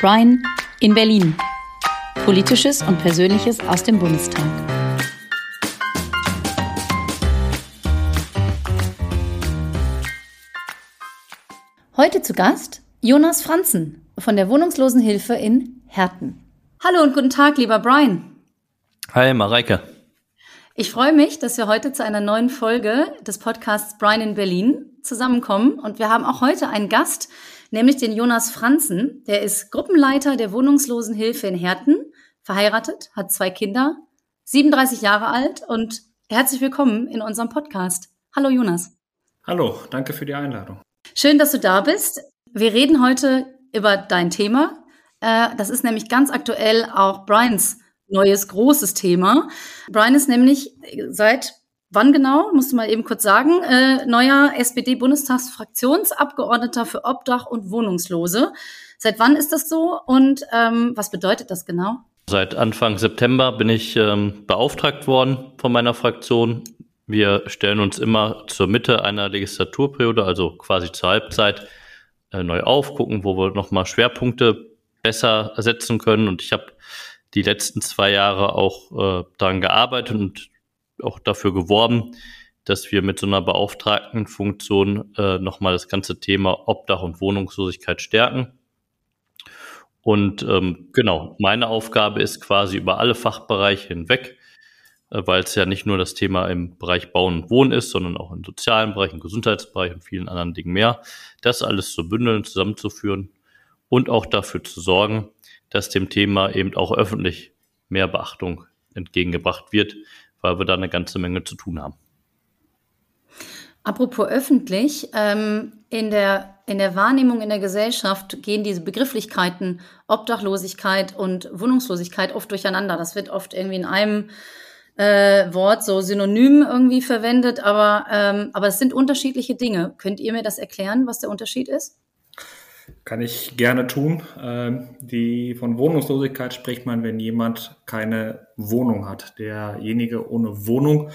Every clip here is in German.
Brian in Berlin. Politisches und Persönliches aus dem Bundestag. Heute zu Gast Jonas Franzen von der Wohnungslosenhilfe in Herten. Hallo und guten Tag, lieber Brian. Hi, Mareike. Ich freue mich, dass wir heute zu einer neuen Folge des Podcasts Brian in Berlin zusammenkommen. Und wir haben auch heute einen Gast, nämlich den Jonas Franzen. Der ist Gruppenleiter der Wohnungslosenhilfe in Herten, verheiratet, hat zwei Kinder, 37 Jahre alt und herzlich willkommen in unserem Podcast. Hallo Jonas. Hallo, danke für die Einladung. Schön, dass du da bist. Wir reden heute über dein Thema. Äh, das ist nämlich ganz aktuell auch Brians neues großes Thema. Brian ist nämlich seit Wann genau? Musst du mal eben kurz sagen. Äh, neuer SPD-Bundestagsfraktionsabgeordneter für Obdach und Wohnungslose. Seit wann ist das so und ähm, was bedeutet das genau? Seit Anfang September bin ich ähm, beauftragt worden von meiner Fraktion. Wir stellen uns immer zur Mitte einer Legislaturperiode, also quasi zur Halbzeit, äh, neu auf, gucken, wo wir nochmal Schwerpunkte besser setzen können. Und ich habe die letzten zwei Jahre auch äh, daran gearbeitet und auch dafür geworben, dass wir mit so einer Beauftragtenfunktion äh, nochmal das ganze Thema Obdach und Wohnungslosigkeit stärken. Und ähm, genau, meine Aufgabe ist quasi über alle Fachbereiche hinweg, äh, weil es ja nicht nur das Thema im Bereich Bauen und Wohnen ist, sondern auch im sozialen Bereich, im Gesundheitsbereich und vielen anderen Dingen mehr, das alles zu bündeln, zusammenzuführen und auch dafür zu sorgen, dass dem Thema eben auch öffentlich mehr Beachtung entgegengebracht wird, weil wir da eine ganze Menge zu tun haben. Apropos öffentlich, ähm, in, der, in der Wahrnehmung in der Gesellschaft gehen diese Begrifflichkeiten Obdachlosigkeit und Wohnungslosigkeit oft durcheinander. Das wird oft irgendwie in einem äh, Wort so synonym irgendwie verwendet, aber, ähm, aber es sind unterschiedliche Dinge. Könnt ihr mir das erklären, was der Unterschied ist? Kann ich gerne tun. Ähm, die von Wohnungslosigkeit spricht man, wenn jemand keine Wohnung hat. Derjenige ohne Wohnung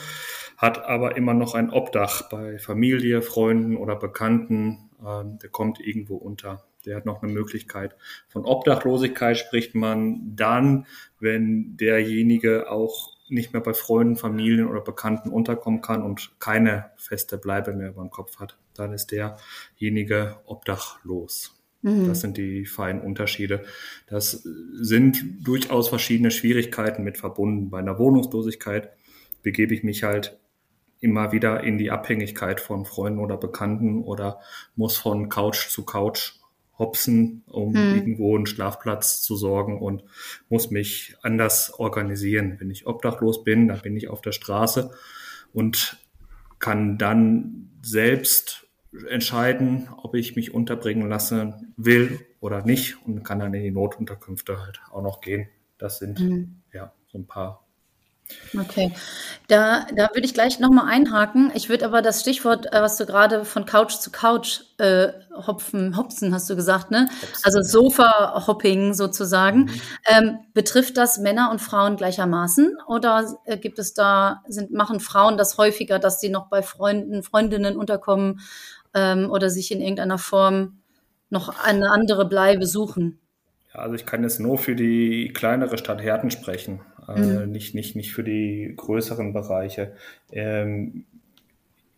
hat aber immer noch ein Obdach bei Familie, Freunden oder Bekannten. Ähm, der kommt irgendwo unter. Der hat noch eine Möglichkeit. Von Obdachlosigkeit spricht man dann, wenn derjenige auch nicht mehr bei Freunden, Familien oder Bekannten unterkommen kann und keine feste Bleibe mehr über dem Kopf hat. Dann ist derjenige obdachlos. Mhm. Das sind die feinen Unterschiede. Das sind durchaus verschiedene Schwierigkeiten mit verbunden. Bei einer Wohnungslosigkeit begebe ich mich halt immer wieder in die Abhängigkeit von Freunden oder Bekannten oder muss von Couch zu Couch hopsen, um hm. irgendwo einen Schlafplatz zu sorgen und muss mich anders organisieren. Wenn ich obdachlos bin, dann bin ich auf der Straße und kann dann selbst entscheiden, ob ich mich unterbringen lassen will oder nicht und kann dann in die Notunterkünfte halt auch noch gehen. Das sind mhm. ja so ein paar. Okay, da, da würde ich gleich nochmal einhaken. Ich würde aber das Stichwort, äh, was du gerade von Couch zu Couch äh, hopfen, hopsen hast du gesagt, ne? Hopsen, also Sofa-Hopping sozusagen. Mhm. Ähm, betrifft das Männer und Frauen gleichermaßen oder äh, gibt es da, sind, machen Frauen das häufiger, dass sie noch bei Freunden, Freundinnen unterkommen ähm, oder sich in irgendeiner Form noch eine andere Bleibe suchen? Ja, also ich kann jetzt nur für die kleinere Stadt Herten sprechen, äh, mhm. nicht, nicht, nicht für die größeren Bereiche. Ähm,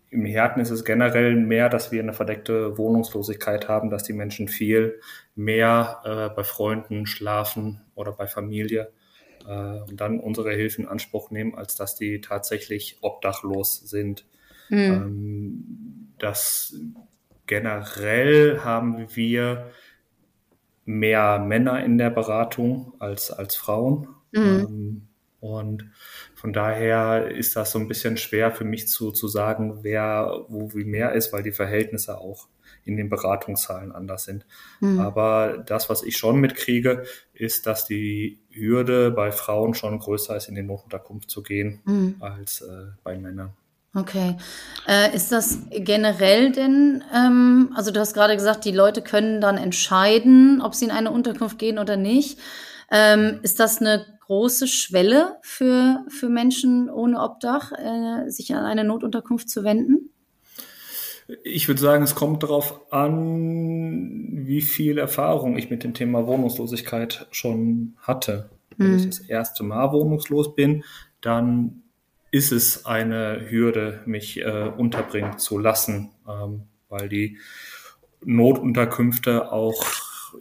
Im Herten ist es generell mehr, dass wir eine verdeckte Wohnungslosigkeit haben, dass die Menschen viel mehr äh, bei Freunden schlafen oder bei Familie äh, und dann unsere Hilfe in Anspruch nehmen, als dass die tatsächlich obdachlos sind. Mhm. Ähm, dass generell haben wir mehr Männer in der Beratung als, als Frauen. Mhm. Ähm, und von daher ist das so ein bisschen schwer für mich zu, zu sagen, wer wo wie mehr ist, weil die Verhältnisse auch in den Beratungszahlen anders sind. Mhm. Aber das, was ich schon mitkriege, ist, dass die Hürde bei Frauen schon größer ist, in die Notunterkunft zu gehen, mhm. als äh, bei Männern. Okay. Äh, ist das generell denn, ähm, also du hast gerade gesagt, die Leute können dann entscheiden, ob sie in eine Unterkunft gehen oder nicht. Ähm, ist das eine große Schwelle für, für Menschen ohne Obdach, äh, sich an eine Notunterkunft zu wenden? Ich würde sagen, es kommt darauf an, wie viel Erfahrung ich mit dem Thema Wohnungslosigkeit schon hatte. Wenn mhm. ich das erste Mal wohnungslos bin, dann ist es eine Hürde, mich äh, unterbringen zu lassen, ähm, weil die Notunterkünfte auch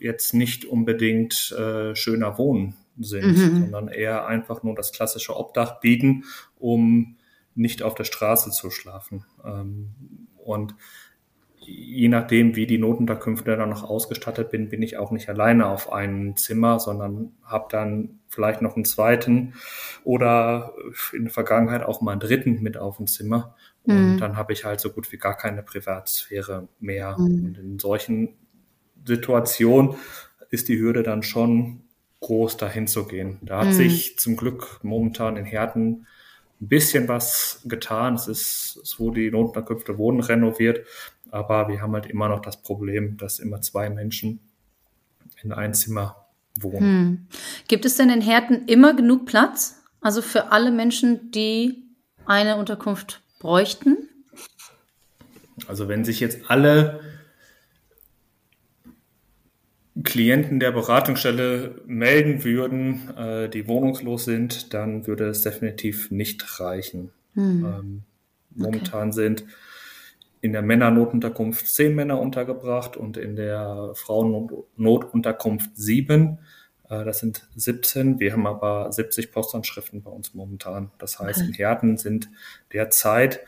jetzt nicht unbedingt äh, schöner Wohnen sind, mhm. sondern eher einfach nur das klassische Obdach bieten, um nicht auf der Straße zu schlafen. Ähm, und je nachdem, wie die Notunterkünfte dann noch ausgestattet bin, bin ich auch nicht alleine auf einem Zimmer, sondern habe dann vielleicht noch einen zweiten oder in der Vergangenheit auch mal einen dritten mit auf dem Zimmer. Und mhm. dann habe ich halt so gut wie gar keine Privatsphäre mehr. Mhm. Und in solchen Situationen ist die Hürde dann schon groß, dahin zu gehen. Da hat mhm. sich zum Glück momentan in Herten ein bisschen was getan. Es ist, es wurde die Notunterkünfte wurden renoviert, aber wir haben halt immer noch das Problem, dass immer zwei Menschen in ein Zimmer wohnen. Hm. Gibt es denn in Herten immer genug Platz? Also für alle Menschen, die eine Unterkunft bräuchten? Also wenn sich jetzt alle Klienten der Beratungsstelle melden würden, äh, die wohnungslos sind, dann würde es definitiv nicht reichen. Hm. Ähm, momentan okay. sind in der Männernotunterkunft zehn Männer untergebracht und in der Frauennotunterkunft sieben. Äh, das sind 17. Wir haben aber 70 Postanschriften bei uns momentan. Das heißt, okay. in Herten sind derzeit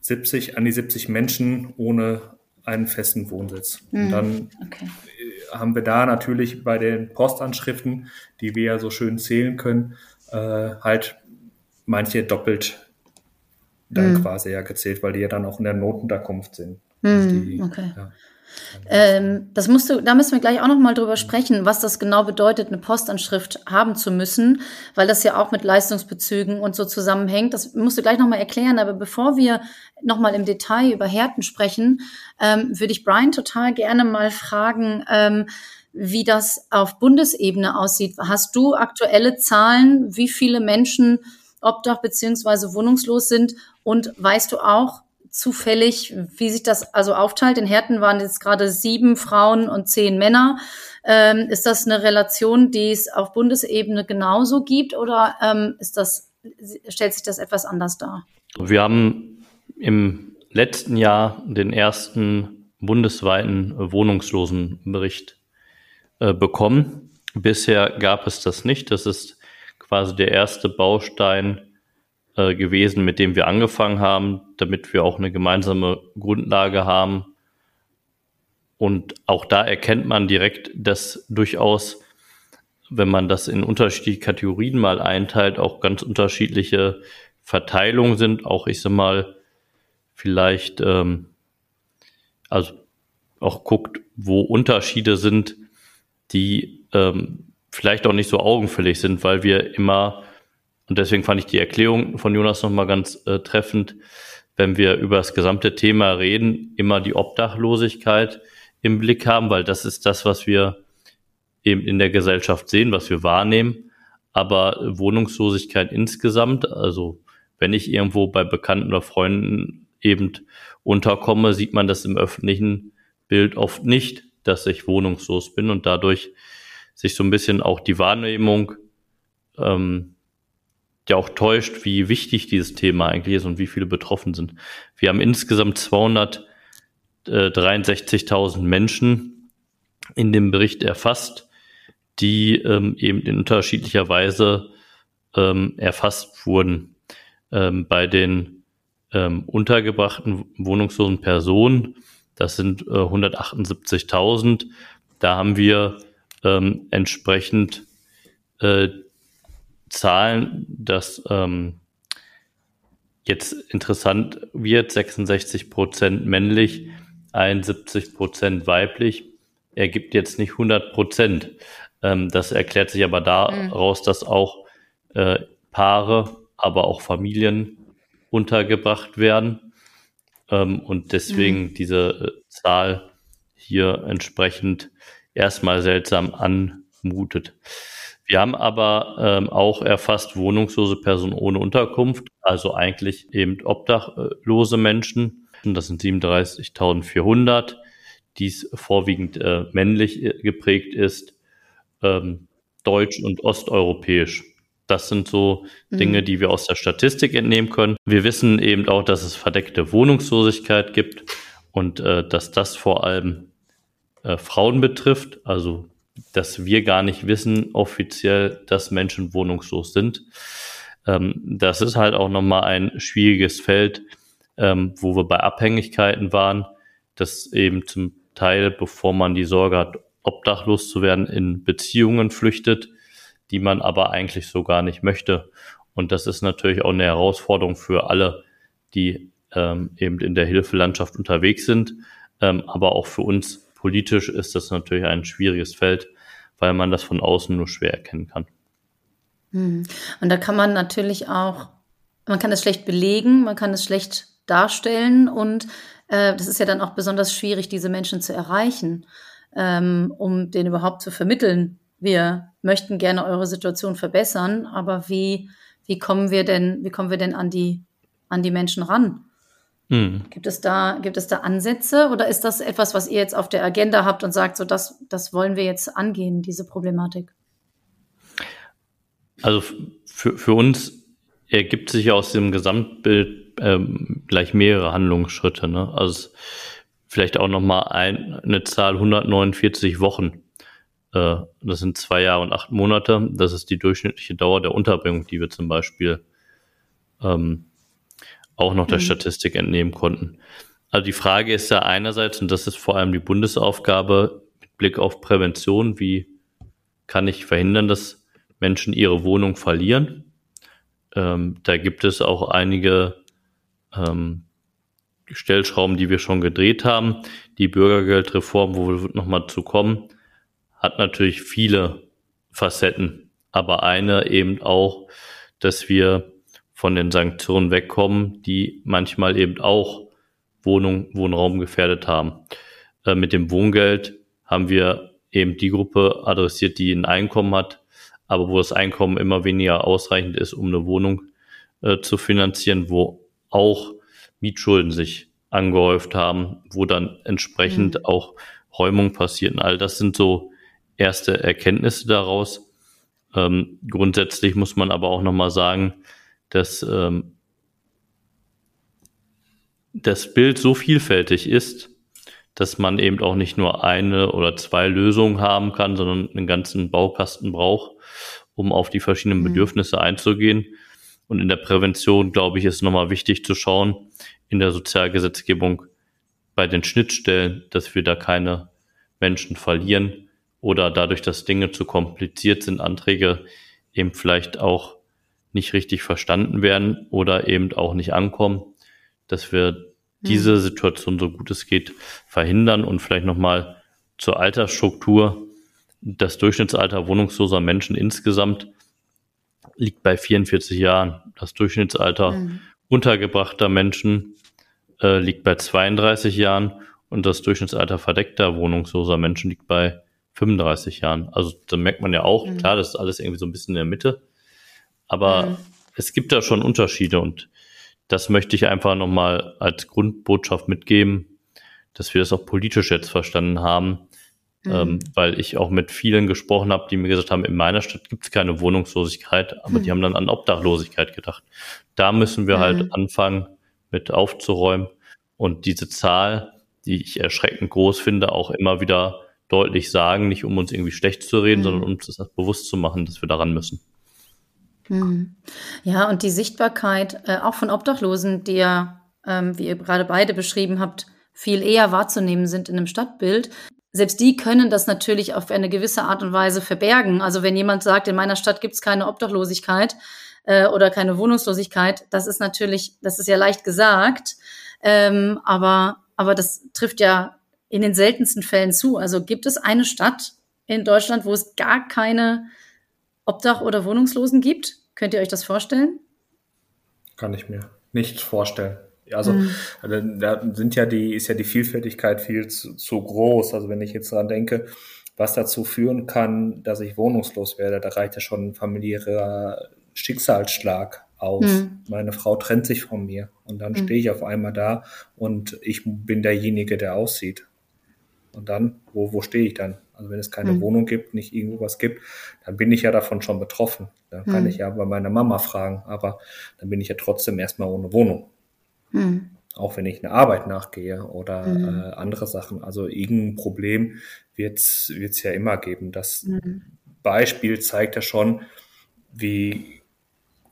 70 an die 70 Menschen ohne einen festen Wohnsitz. Mhm. Und hm. dann okay. Äh, haben wir da natürlich bei den Postanschriften, die wir ja so schön zählen können, äh, halt manche doppelt dann mhm. quasi ja gezählt, weil die ja dann auch in der Notenunterkunft sind. Mhm, die, okay. Ja. Ähm, das musst du, da müssen wir gleich auch noch mal drüber sprechen, was das genau bedeutet, eine Postanschrift haben zu müssen, weil das ja auch mit Leistungsbezügen und so zusammenhängt. Das musst du gleich noch mal erklären. Aber bevor wir noch mal im Detail über Härten sprechen, ähm, würde ich Brian total gerne mal fragen, ähm, wie das auf Bundesebene aussieht. Hast du aktuelle Zahlen, wie viele Menschen Obdach beziehungsweise wohnungslos sind? Und weißt du auch zufällig, wie sich das also aufteilt? In Herten waren jetzt gerade sieben Frauen und zehn Männer. Ähm, ist das eine Relation, die es auf Bundesebene genauso gibt oder ähm, ist das, stellt sich das etwas anders dar? Wir haben im letzten Jahr den ersten bundesweiten Wohnungslosenbericht äh, bekommen. Bisher gab es das nicht. Das ist quasi der erste Baustein äh, gewesen, mit dem wir angefangen haben, damit wir auch eine gemeinsame Grundlage haben. Und auch da erkennt man direkt, dass durchaus, wenn man das in unterschiedliche Kategorien mal einteilt, auch ganz unterschiedliche Verteilungen sind. Auch ich sag mal, vielleicht, ähm, also auch guckt, wo Unterschiede sind, die ähm, vielleicht auch nicht so augenfällig sind, weil wir immer, und deswegen fand ich die Erklärung von Jonas nochmal ganz äh, treffend, wenn wir über das gesamte Thema reden, immer die Obdachlosigkeit im Blick haben, weil das ist das, was wir eben in der Gesellschaft sehen, was wir wahrnehmen. Aber Wohnungslosigkeit insgesamt, also wenn ich irgendwo bei Bekannten oder Freunden eben unterkomme, sieht man das im öffentlichen Bild oft nicht, dass ich wohnungslos bin und dadurch sich so ein bisschen auch die Wahrnehmung ähm, ja auch täuscht, wie wichtig dieses Thema eigentlich ist und wie viele betroffen sind. Wir haben insgesamt 263.000 Menschen in dem Bericht erfasst, die ähm, eben in unterschiedlicher Weise ähm, erfasst wurden. Ähm, bei den ähm, untergebrachten wohnungslosen Personen, das sind äh, 178.000, da haben wir ähm, entsprechend äh, Zahlen, dass ähm, jetzt interessant wird, 66 Prozent männlich, 71 Prozent weiblich, ergibt jetzt nicht 100 Prozent. Ähm, das erklärt sich aber daraus, mhm. dass auch äh, Paare, aber auch Familien untergebracht werden ähm, und deswegen mhm. diese äh, Zahl hier entsprechend erstmal seltsam anmutet. Wir haben aber ähm, auch erfasst wohnungslose Personen ohne Unterkunft, also eigentlich eben obdachlose Menschen. Das sind 37.400, dies vorwiegend äh, männlich äh, geprägt ist, ähm, deutsch und osteuropäisch. Das sind so Dinge, mhm. die wir aus der Statistik entnehmen können. Wir wissen eben auch, dass es verdeckte Wohnungslosigkeit gibt und äh, dass das vor allem äh, Frauen betrifft. Also, dass wir gar nicht wissen offiziell, dass Menschen wohnungslos sind. Ähm, das ist halt auch nochmal ein schwieriges Feld, ähm, wo wir bei Abhängigkeiten waren, dass eben zum Teil, bevor man die Sorge hat, obdachlos zu werden, in Beziehungen flüchtet die man aber eigentlich so gar nicht möchte. Und das ist natürlich auch eine Herausforderung für alle, die ähm, eben in der Hilfelandschaft unterwegs sind. Ähm, aber auch für uns politisch ist das natürlich ein schwieriges Feld, weil man das von außen nur schwer erkennen kann. Hm. Und da kann man natürlich auch, man kann es schlecht belegen, man kann es schlecht darstellen und äh, das ist ja dann auch besonders schwierig, diese Menschen zu erreichen, ähm, um denen überhaupt zu vermitteln, wir möchten gerne eure Situation verbessern, aber wie, wie kommen wir denn, wie kommen wir denn an die, an die Menschen ran? Hm. Gibt es da, gibt es da Ansätze oder ist das etwas, was ihr jetzt auf der Agenda habt und sagt, so das, das wollen wir jetzt angehen, diese Problematik? Also für, für uns ergibt sich aus dem Gesamtbild ähm, gleich mehrere Handlungsschritte. Ne? Also vielleicht auch nochmal ein, eine Zahl 149 Wochen äh, das sind zwei Jahre und acht Monate. Das ist die durchschnittliche Dauer der Unterbringung, die wir zum Beispiel ähm, auch noch der mhm. Statistik entnehmen konnten. Also die Frage ist ja einerseits, und das ist vor allem die Bundesaufgabe mit Blick auf Prävention, wie kann ich verhindern, dass Menschen ihre Wohnung verlieren? Ähm, da gibt es auch einige ähm, Stellschrauben, die wir schon gedreht haben. Die Bürgergeldreform, wo wir nochmal zu kommen, hat natürlich viele Facetten, aber eine eben auch, dass wir von den Sanktionen wegkommen, die manchmal eben auch Wohnung, Wohnraum gefährdet haben. Äh, mit dem Wohngeld haben wir eben die Gruppe adressiert, die ein Einkommen hat, aber wo das Einkommen immer weniger ausreichend ist, um eine Wohnung äh, zu finanzieren, wo auch Mietschulden sich angehäuft haben, wo dann entsprechend mhm. auch Räumung passiert. Und all das sind so erste Erkenntnisse daraus. Ähm, grundsätzlich muss man aber auch nochmal sagen, dass ähm, das Bild so vielfältig ist, dass man eben auch nicht nur eine oder zwei Lösungen haben kann, sondern einen ganzen Baukasten braucht, um auf die verschiedenen mhm. Bedürfnisse einzugehen. Und in der Prävention, glaube ich, ist nochmal wichtig zu schauen, in der Sozialgesetzgebung bei den Schnittstellen, dass wir da keine Menschen verlieren, oder dadurch, dass Dinge zu kompliziert sind, Anträge eben vielleicht auch nicht richtig verstanden werden oder eben auch nicht ankommen, dass wir diese hm. Situation so gut es geht verhindern und vielleicht nochmal zur Altersstruktur. Das Durchschnittsalter wohnungsloser Menschen insgesamt liegt bei 44 Jahren. Das Durchschnittsalter mhm. untergebrachter Menschen äh, liegt bei 32 Jahren und das Durchschnittsalter verdeckter wohnungsloser Menschen liegt bei 35 Jahren. Also da merkt man ja auch, mhm. klar, das ist alles irgendwie so ein bisschen in der Mitte. Aber mhm. es gibt da schon Unterschiede und das möchte ich einfach nochmal als Grundbotschaft mitgeben, dass wir das auch politisch jetzt verstanden haben. Mhm. Ähm, weil ich auch mit vielen gesprochen habe, die mir gesagt haben, in meiner Stadt gibt es keine Wohnungslosigkeit, aber die mhm. haben dann an Obdachlosigkeit gedacht. Da müssen wir halt mhm. anfangen, mit aufzuräumen und diese Zahl, die ich erschreckend groß finde, auch immer wieder deutlich sagen, nicht um uns irgendwie schlecht zu reden, mhm. sondern um uns das bewusst zu machen, dass wir daran müssen. Mhm. Ja, und die Sichtbarkeit äh, auch von Obdachlosen, die ja, ähm, wie ihr gerade beide beschrieben habt, viel eher wahrzunehmen sind in einem Stadtbild. Selbst die können das natürlich auf eine gewisse Art und Weise verbergen. Also wenn jemand sagt, in meiner Stadt gibt es keine Obdachlosigkeit äh, oder keine Wohnungslosigkeit, das ist natürlich, das ist ja leicht gesagt, ähm, aber, aber das trifft ja in den seltensten Fällen zu. Also gibt es eine Stadt in Deutschland, wo es gar keine Obdach- oder Wohnungslosen gibt? Könnt ihr euch das vorstellen? Kann ich mir nicht vorstellen. Also mhm. da sind ja die, ist ja die Vielfältigkeit viel zu, zu groß. Also wenn ich jetzt daran denke, was dazu führen kann, dass ich wohnungslos werde, da reicht ja schon ein familiärer Schicksalsschlag auf. Mhm. Meine Frau trennt sich von mir und dann mhm. stehe ich auf einmal da und ich bin derjenige, der aussieht. Und dann, wo, wo stehe ich dann? Also wenn es keine mhm. Wohnung gibt, nicht irgendwo was gibt, dann bin ich ja davon schon betroffen. Dann kann mhm. ich ja bei meiner Mama fragen, aber dann bin ich ja trotzdem erstmal ohne Wohnung. Mhm. Auch wenn ich eine Arbeit nachgehe oder mhm. äh, andere Sachen. Also irgendein Problem wird es ja immer geben. Das mhm. Beispiel zeigt ja schon, wie,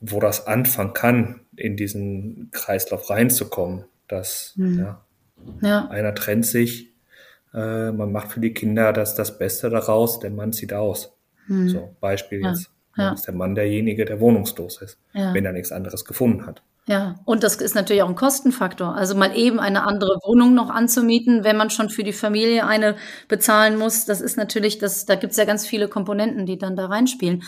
wo das anfangen kann, in diesen Kreislauf reinzukommen. Dass mhm. ja, ja. einer trennt sich, äh, man macht für die Kinder das, das Beste daraus, der Mann zieht aus. Mhm. So, Beispiel ja. jetzt. Ja. ist der Mann derjenige, der wohnungslos ist, ja. wenn er nichts anderes gefunden hat. Ja, und das ist natürlich auch ein Kostenfaktor. Also mal eben eine andere Wohnung noch anzumieten, wenn man schon für die Familie eine bezahlen muss, das ist natürlich, das, da gibt's ja ganz viele Komponenten, die dann da reinspielen.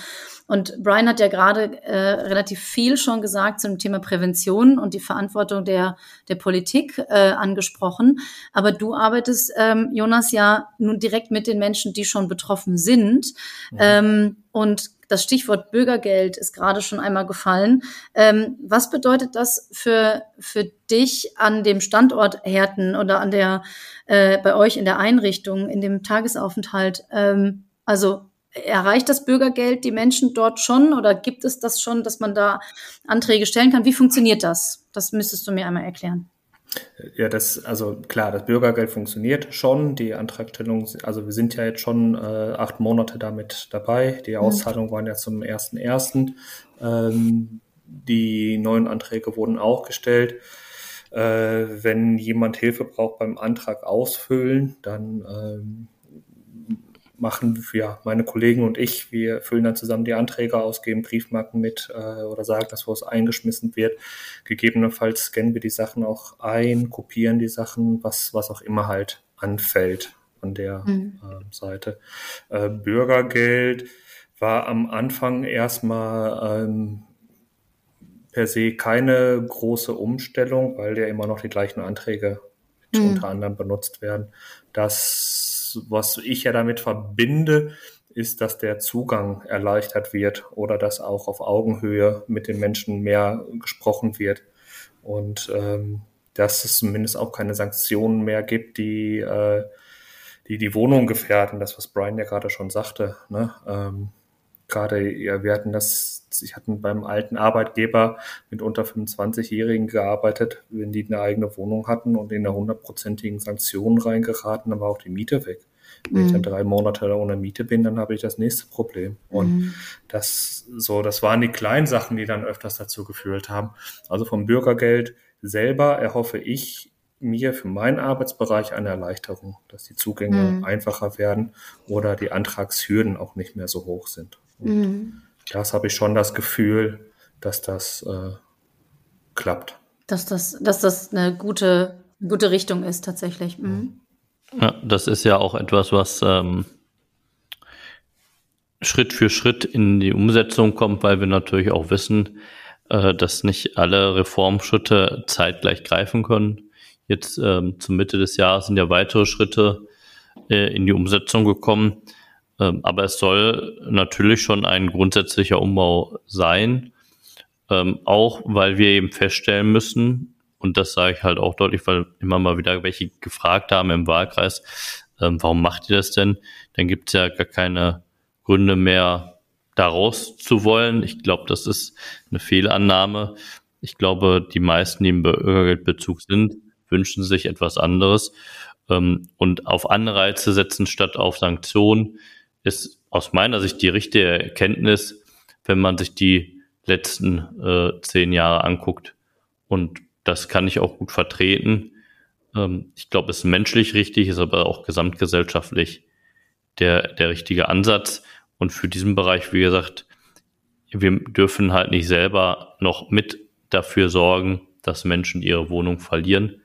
Und Brian hat ja gerade äh, relativ viel schon gesagt zum Thema Prävention und die Verantwortung der, der Politik äh, angesprochen. Aber du arbeitest, ähm, Jonas, ja nun direkt mit den Menschen, die schon betroffen sind. Mhm. Ähm, und das Stichwort Bürgergeld ist gerade schon einmal gefallen. Ähm, was bedeutet das für, für dich an dem Standort Herten oder an der, äh, bei euch in der Einrichtung, in dem Tagesaufenthalt? Ähm, also erreicht das Bürgergeld die Menschen dort schon oder gibt es das schon, dass man da Anträge stellen kann? Wie funktioniert das? Das müsstest du mir einmal erklären. Ja, das, also klar, das Bürgergeld funktioniert schon. Die Antragstellung, also wir sind ja jetzt schon äh, acht Monate damit dabei. Die mhm. Auszahlungen waren ja zum 1.1. Ähm, die neuen Anträge wurden auch gestellt. Äh, wenn jemand Hilfe braucht beim Antrag ausfüllen, dann ähm, machen ja meine Kollegen und ich, wir füllen dann zusammen die Anträge aus, geben Briefmarken mit äh, oder sagen, dass wo es eingeschmissen wird. Gegebenenfalls scannen wir die Sachen auch ein, kopieren die Sachen, was, was auch immer halt anfällt an der mhm. äh, Seite. Äh, Bürgergeld war am Anfang erstmal ähm, per se keine große Umstellung, weil ja immer noch die gleichen Anträge mhm. unter anderem benutzt werden. Das was ich ja damit verbinde, ist, dass der Zugang erleichtert wird oder dass auch auf Augenhöhe mit den Menschen mehr gesprochen wird. Und ähm, dass es zumindest auch keine Sanktionen mehr gibt, die äh, die, die Wohnung gefährden, das, was Brian ja gerade schon sagte. Ne? Ähm, gerade, ja, wir hatten das, ich hatten beim alten Arbeitgeber mit unter 25-Jährigen gearbeitet, wenn die eine eigene Wohnung hatten und in eine hundertprozentigen Sanktionen reingeraten, dann war auch die Miete weg. Wenn mhm. ich dann drei Monate ohne Miete bin, dann habe ich das nächste Problem. Und mhm. das so, das waren die kleinen Sachen, die dann öfters dazu geführt haben. Also vom Bürgergeld selber erhoffe ich mir für meinen Arbeitsbereich eine Erleichterung, dass die Zugänge mhm. einfacher werden oder die Antragshürden auch nicht mehr so hoch sind. Mhm. Das habe ich schon das Gefühl, dass das äh, klappt. Dass das, dass das eine gute, gute Richtung ist tatsächlich. Mhm. Ja, das ist ja auch etwas, was ähm, Schritt für Schritt in die Umsetzung kommt, weil wir natürlich auch wissen, äh, dass nicht alle Reformschritte zeitgleich greifen können. Jetzt ähm, zur Mitte des Jahres sind ja weitere Schritte äh, in die Umsetzung gekommen. Ähm, aber es soll natürlich schon ein grundsätzlicher Umbau sein, ähm, auch weil wir eben feststellen müssen, und das sage ich halt auch deutlich, weil immer mal wieder welche gefragt haben im Wahlkreis, ähm, warum macht ihr das denn? Dann gibt es ja gar keine Gründe mehr, daraus zu wollen. Ich glaube, das ist eine Fehlannahme. Ich glaube, die meisten, die im Bürgergeldbezug sind, wünschen sich etwas anderes. Ähm, und auf Anreize setzen statt auf Sanktionen ist aus meiner Sicht die richtige Erkenntnis, wenn man sich die letzten äh, zehn Jahre anguckt. Und das kann ich auch gut vertreten. Ähm, ich glaube, es ist menschlich richtig, ist aber auch gesamtgesellschaftlich der, der richtige Ansatz. Und für diesen Bereich, wie gesagt, wir dürfen halt nicht selber noch mit dafür sorgen, dass Menschen ihre Wohnung verlieren.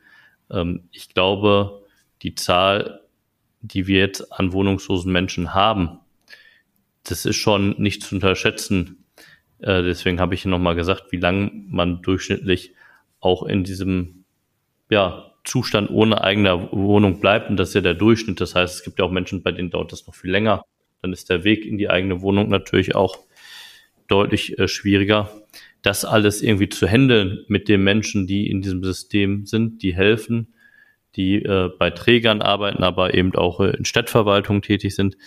Ähm, ich glaube, die Zahl, die wir jetzt an wohnungslosen Menschen haben, das ist schon nicht zu unterschätzen. Äh, deswegen habe ich nochmal gesagt, wie lange man durchschnittlich auch in diesem ja, Zustand ohne eigene Wohnung bleibt. Und das ist ja der Durchschnitt. Das heißt, es gibt ja auch Menschen, bei denen dauert das noch viel länger. Dann ist der Weg in die eigene Wohnung natürlich auch deutlich äh, schwieriger. Das alles irgendwie zu handeln mit den Menschen, die in diesem System sind, die helfen, die äh, bei Trägern arbeiten, aber eben auch äh, in Stadtverwaltung tätig sind,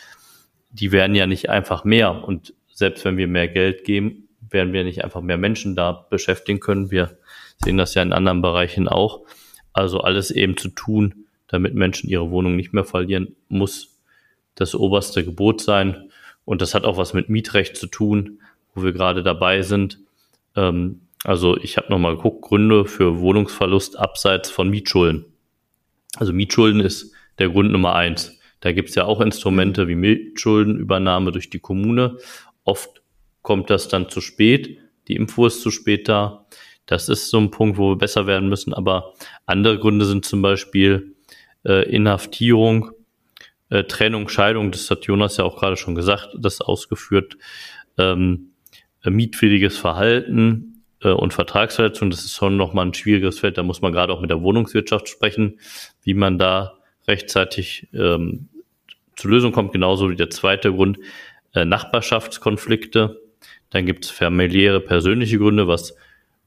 die werden ja nicht einfach mehr. Und selbst wenn wir mehr Geld geben, werden wir nicht einfach mehr Menschen da beschäftigen können. Wir sehen das ja in anderen Bereichen auch. Also alles eben zu tun, damit Menschen ihre Wohnung nicht mehr verlieren, muss das oberste Gebot sein. Und das hat auch was mit Mietrecht zu tun, wo wir gerade dabei sind. Ähm, also ich habe nochmal geguckt, Gründe für Wohnungsverlust abseits von Mietschulden. Also Mietschulden ist der Grund Nummer eins. Da gibt es ja auch Instrumente wie Mietschuldenübernahme durch die Kommune. Oft kommt das dann zu spät. Die Info ist zu spät da. Das ist so ein Punkt, wo wir besser werden müssen. Aber andere Gründe sind zum Beispiel äh, Inhaftierung, äh, Trennung, Scheidung. Das hat Jonas ja auch gerade schon gesagt, das ausgeführt. Ähm, äh, mietwilliges Verhalten und Vertragsverletzung. Das ist schon nochmal ein schwieriges Feld. Da muss man gerade auch mit der Wohnungswirtschaft sprechen, wie man da rechtzeitig ähm, zur Lösung kommt. Genauso wie der zweite Grund, äh, Nachbarschaftskonflikte. Dann gibt es familiäre, persönliche Gründe, was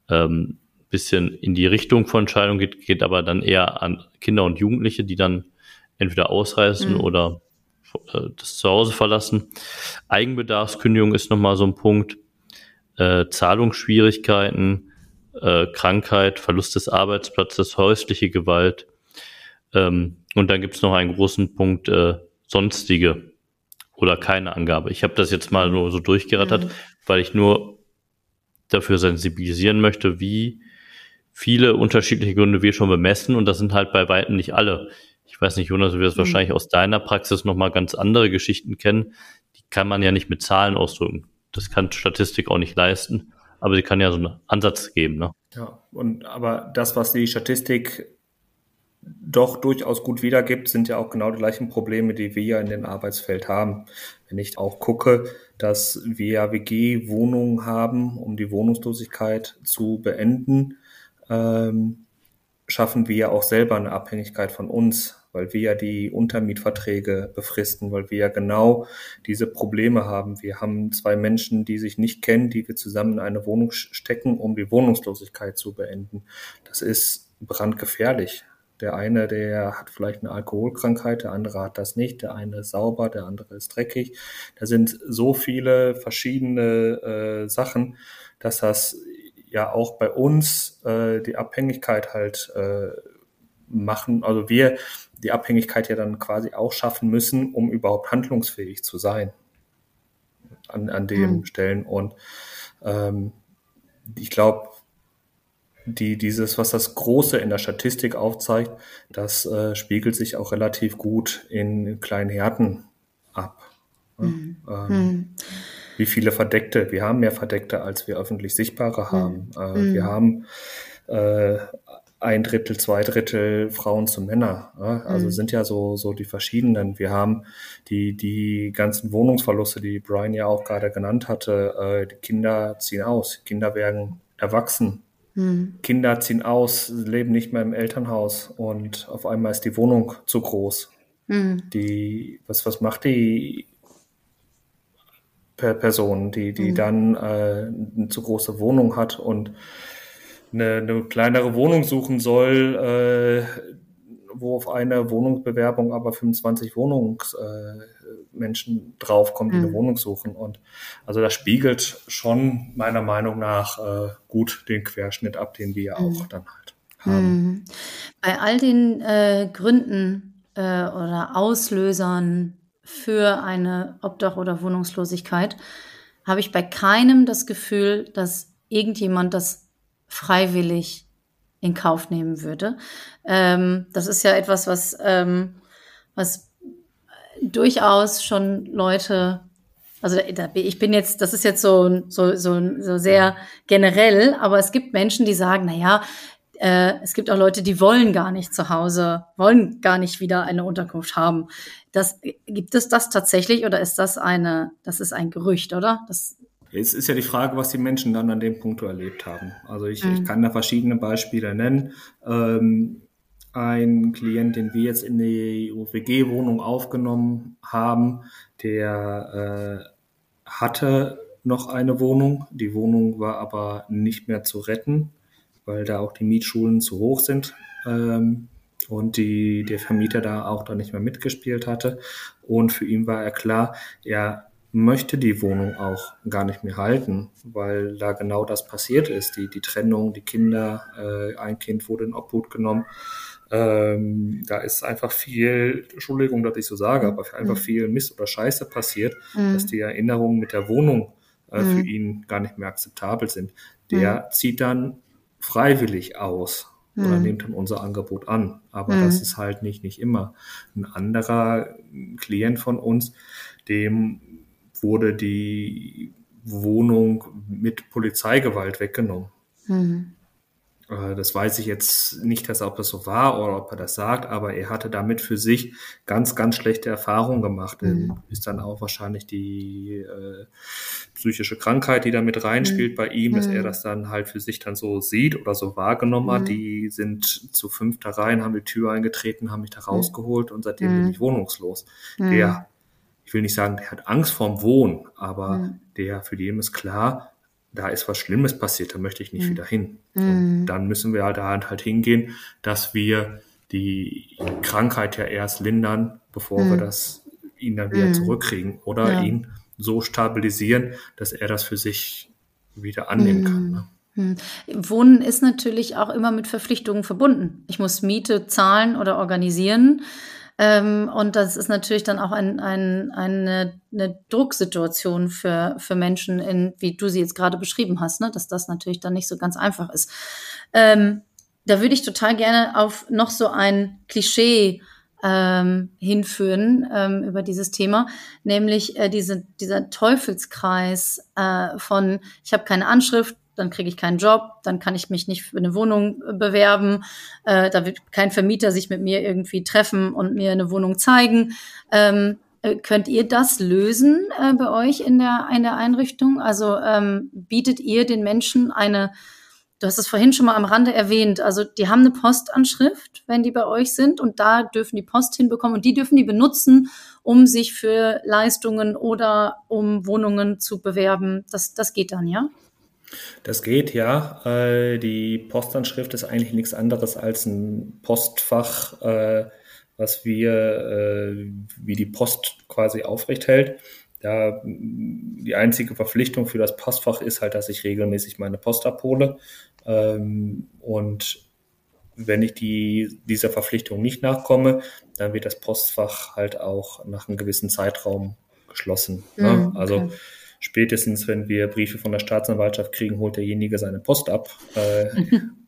ähm, bisschen in die Richtung von Scheidung geht, geht aber dann eher an Kinder und Jugendliche, die dann entweder ausreißen mhm. oder äh, das Zuhause verlassen. Eigenbedarfskündigung ist nochmal so ein Punkt. Äh, Zahlungsschwierigkeiten, äh, Krankheit, Verlust des Arbeitsplatzes, häusliche Gewalt. Ähm, und dann gibt es noch einen großen Punkt, äh, sonstige oder keine Angabe. Ich habe das jetzt mal nur so durchgerattert, mhm. weil ich nur dafür sensibilisieren möchte, wie viele unterschiedliche Gründe wir schon bemessen und das sind halt bei weitem nicht alle. Ich weiß nicht, Jonas, du wirst mhm. wahrscheinlich aus deiner Praxis nochmal ganz andere Geschichten kennen. Die kann man ja nicht mit Zahlen ausdrücken. Das kann Statistik auch nicht leisten, aber sie kann ja so einen Ansatz geben. Ne? Ja, und aber das, was die Statistik doch durchaus gut wiedergibt, sind ja auch genau die gleichen Probleme, die wir ja in dem Arbeitsfeld haben. Wenn ich auch gucke, dass wir WG Wohnungen haben, um die Wohnungslosigkeit zu beenden, ähm, schaffen wir ja auch selber eine Abhängigkeit von uns, weil wir ja die Untermietverträge befristen, weil wir ja genau diese Probleme haben. Wir haben zwei Menschen, die sich nicht kennen, die wir zusammen in eine Wohnung stecken, um die Wohnungslosigkeit zu beenden. Das ist brandgefährlich. Der eine, der hat vielleicht eine Alkoholkrankheit, der andere hat das nicht, der eine ist sauber, der andere ist dreckig. Da sind so viele verschiedene äh, Sachen, dass das ja auch bei uns äh, die Abhängigkeit halt äh, machen, also wir die Abhängigkeit ja dann quasi auch schaffen müssen, um überhaupt handlungsfähig zu sein an, an den mhm. Stellen. Und ähm, ich glaube, die, dieses, was das Große in der Statistik aufzeigt, das äh, spiegelt sich auch relativ gut in kleinen Härten ab. Mhm. Ähm, mhm. Wie viele Verdeckte? Wir haben mehr Verdeckte, als wir öffentlich Sichtbare mhm. haben. Äh, mhm. Wir haben äh, ein Drittel, zwei Drittel Frauen zu Männer. Ja? Also mhm. sind ja so, so die verschiedenen. Wir haben die, die ganzen Wohnungsverluste, die Brian ja auch gerade genannt hatte. Äh, die Kinder ziehen aus. Kinder werden erwachsen. Mhm. Kinder ziehen aus, leben nicht mehr im Elternhaus und auf einmal ist die Wohnung zu groß. Mhm. Die, was, was macht die Person, die, die mhm. dann äh, eine zu große Wohnung hat und eine, eine kleinere Wohnung suchen soll, äh, wo auf eine Wohnungsbewerbung aber 25 Wohnungsmenschen äh, draufkommen, die mhm. eine Wohnung suchen. Und also das spiegelt schon meiner Meinung nach äh, gut den Querschnitt ab, den wir mhm. auch dann halt haben. Mhm. Bei all den äh, Gründen äh, oder Auslösern für eine Obdach- oder Wohnungslosigkeit habe ich bei keinem das Gefühl, dass irgendjemand das freiwillig in Kauf nehmen würde. Ähm, das ist ja etwas, was, ähm, was durchaus schon Leute, also da, ich bin jetzt, das ist jetzt so, so, so, so sehr generell, aber es gibt Menschen, die sagen, na ja, äh, es gibt auch Leute, die wollen gar nicht zu Hause, wollen gar nicht wieder eine Unterkunft haben. Das, gibt es das tatsächlich oder ist das eine, das ist ein Gerücht, oder? Das, es ist ja die Frage, was die Menschen dann an dem Punkt erlebt haben. Also ich, mhm. ich kann da verschiedene Beispiele nennen. Ähm, ein Klient, den wir jetzt in die UWG-Wohnung aufgenommen haben, der äh, hatte noch eine Wohnung. Die Wohnung war aber nicht mehr zu retten, weil da auch die Mietschulen zu hoch sind. Ähm, und die, der Vermieter da auch da nicht mehr mitgespielt hatte. Und für ihn war er klar, er möchte die Wohnung auch gar nicht mehr halten, weil da genau das passiert ist. Die, die Trennung, die Kinder, äh, ein Kind wurde in Obhut genommen. Ähm, da ist einfach viel, Entschuldigung, dass ich so sage, aber einfach mhm. viel Mist oder Scheiße passiert, mhm. dass die Erinnerungen mit der Wohnung äh, mhm. für ihn gar nicht mehr akzeptabel sind. Der mhm. zieht dann freiwillig aus oder mhm. nimmt dann unser Angebot an. Aber das mhm. ist halt nicht, nicht immer. Ein anderer Klient von uns, dem wurde die Wohnung mit Polizeigewalt weggenommen. Mhm. Äh, das weiß ich jetzt nicht, dass ob das so war oder ob er das sagt, aber er hatte damit für sich ganz, ganz schlechte Erfahrungen gemacht. Mhm. Ist dann auch wahrscheinlich die äh, psychische Krankheit, die da mit reinspielt mhm. bei ihm, dass mhm. er das dann halt für sich dann so sieht oder so wahrgenommen hat. Mhm. Die sind zu fünf da rein, haben die Tür eingetreten, haben mich da mhm. rausgeholt und seitdem bin mhm. ich wohnungslos. Der ich will nicht sagen, der hat Angst vorm Wohnen, aber mhm. der, für den ist klar, da ist was Schlimmes passiert, da möchte ich nicht mhm. wieder hin. Und dann müssen wir halt, halt hingehen, dass wir die Krankheit ja erst lindern, bevor wir das ihn dann wieder zurückkriegen oder ja. ihn so stabilisieren, dass er das für sich wieder annehmen kann. Ne? Wohnen ist natürlich auch immer mit Verpflichtungen verbunden. Ich muss Miete zahlen oder organisieren. Ähm, und das ist natürlich dann auch ein, ein, eine, eine Drucksituation für, für Menschen, in, wie du sie jetzt gerade beschrieben hast, ne? dass das natürlich dann nicht so ganz einfach ist. Ähm, da würde ich total gerne auf noch so ein Klischee ähm, hinführen ähm, über dieses Thema, nämlich äh, diese, dieser Teufelskreis äh, von, ich habe keine Anschrift, dann kriege ich keinen Job, dann kann ich mich nicht für eine Wohnung äh, bewerben, äh, da wird kein Vermieter sich mit mir irgendwie treffen und mir eine Wohnung zeigen. Ähm, äh, könnt ihr das lösen äh, bei euch in der, in der Einrichtung? Also ähm, bietet ihr den Menschen eine, du hast es vorhin schon mal am Rande erwähnt, also die haben eine Postanschrift, wenn die bei euch sind und da dürfen die Post hinbekommen und die dürfen die benutzen, um sich für Leistungen oder um Wohnungen zu bewerben. Das, das geht dann, ja? Das geht, ja. Äh, die Postanschrift ist eigentlich nichts anderes als ein Postfach, äh, was wir, äh, wie die Post quasi aufrecht hält. Da, die einzige Verpflichtung für das Postfach ist halt, dass ich regelmäßig meine Post abhole. Ähm, und wenn ich die, dieser Verpflichtung nicht nachkomme, dann wird das Postfach halt auch nach einem gewissen Zeitraum geschlossen. Ne? Mhm, okay. Also spätestens, wenn wir Briefe von der Staatsanwaltschaft kriegen, holt derjenige seine Post ab. Äh,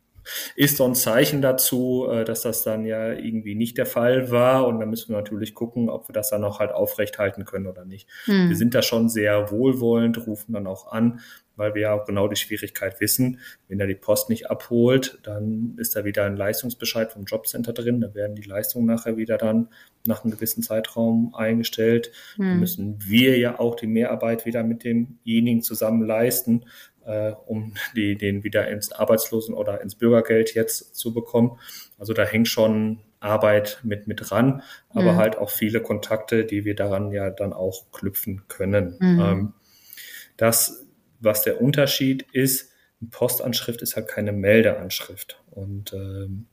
ist so ein Zeichen dazu, äh, dass das dann ja irgendwie nicht der Fall war. Und dann müssen wir natürlich gucken, ob wir das dann auch halt aufrecht halten können oder nicht. Hm. Wir sind da schon sehr wohlwollend, rufen dann auch an weil wir ja auch genau die Schwierigkeit wissen. Wenn er die Post nicht abholt, dann ist da wieder ein Leistungsbescheid vom Jobcenter drin. Da werden die Leistungen nachher wieder dann nach einem gewissen Zeitraum eingestellt. Hm. Dann müssen wir ja auch die Mehrarbeit wieder mit demjenigen zusammen leisten, äh, um die, den wieder ins Arbeitslosen- oder ins Bürgergeld jetzt zu bekommen. Also da hängt schon Arbeit mit, mit dran, aber mhm. halt auch viele Kontakte, die wir daran ja dann auch knüpfen können. Mhm. Ähm, das was der Unterschied ist, eine Postanschrift ist halt keine Meldeanschrift. Und ähm,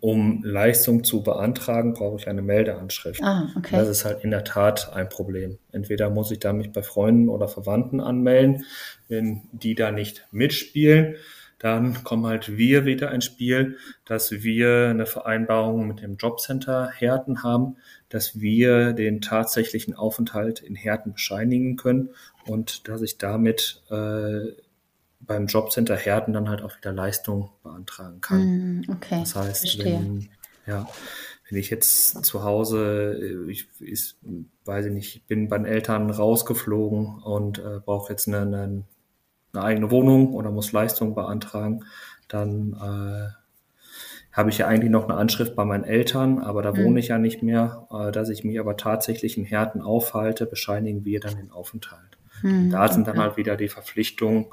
um Leistung zu beantragen, brauche ich eine Meldeanschrift. Ah, okay. Das ist halt in der Tat ein Problem. Entweder muss ich da mich bei Freunden oder Verwandten anmelden. Wenn die da nicht mitspielen, dann kommen halt wir wieder ins Spiel, dass wir eine Vereinbarung mit dem Jobcenter Herten haben, dass wir den tatsächlichen Aufenthalt in Herten bescheinigen können und dass ich damit äh, beim Jobcenter Herden dann halt auch wieder Leistung beantragen kann. Mm, okay, das heißt, wenn, ja, wenn ich jetzt zu Hause, äh, ich weiß ich nicht, ich bin bei den Eltern rausgeflogen und äh, brauche jetzt eine, eine, eine, eigene Wohnung oder muss Leistung beantragen, dann äh, habe ich ja eigentlich noch eine Anschrift bei meinen Eltern, aber da mhm. wohne ich ja nicht mehr. Äh, dass ich mich aber tatsächlich in Herten aufhalte, bescheinigen wir dann den Aufenthalt. Mhm. Da sind dann halt wieder die Verpflichtungen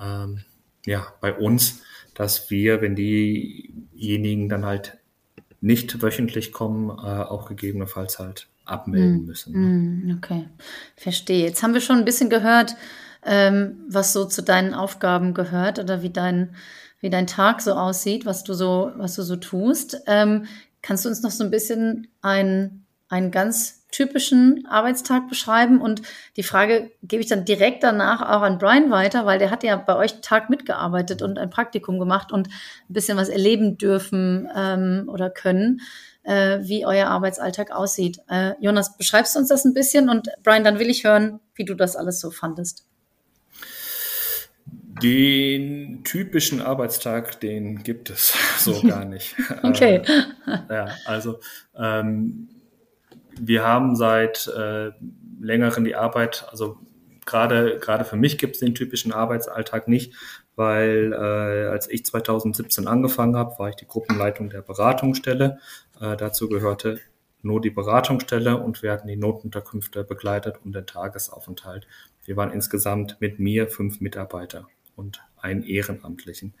ähm, ja, bei uns, dass wir, wenn diejenigen dann halt nicht wöchentlich kommen, äh, auch gegebenenfalls halt abmelden mhm. müssen. Mhm. Okay, verstehe. Jetzt haben wir schon ein bisschen gehört, ähm, was so zu deinen Aufgaben gehört oder wie dein wie dein Tag so aussieht, was du so, was du so tust. Ähm, kannst du uns noch so ein bisschen einen, einen ganz typischen Arbeitstag beschreiben? Und die Frage gebe ich dann direkt danach auch an Brian weiter, weil der hat ja bei euch Tag mitgearbeitet und ein Praktikum gemacht und ein bisschen was erleben dürfen ähm, oder können äh, wie euer Arbeitsalltag aussieht. Äh, Jonas, beschreibst du uns das ein bisschen? Und Brian, dann will ich hören, wie du das alles so fandest. Den typischen Arbeitstag, den gibt es so gar nicht. okay. Äh, ja, also ähm, wir haben seit äh, längerem die Arbeit, also gerade gerade für mich gibt es den typischen Arbeitsalltag nicht, weil äh, als ich 2017 angefangen habe, war ich die Gruppenleitung der Beratungsstelle. Äh, dazu gehörte nur die Beratungsstelle und wir hatten die Notunterkünfte begleitet und den Tagesaufenthalt. Wir waren insgesamt mit mir fünf Mitarbeiter und einen Ehrenamtlichen.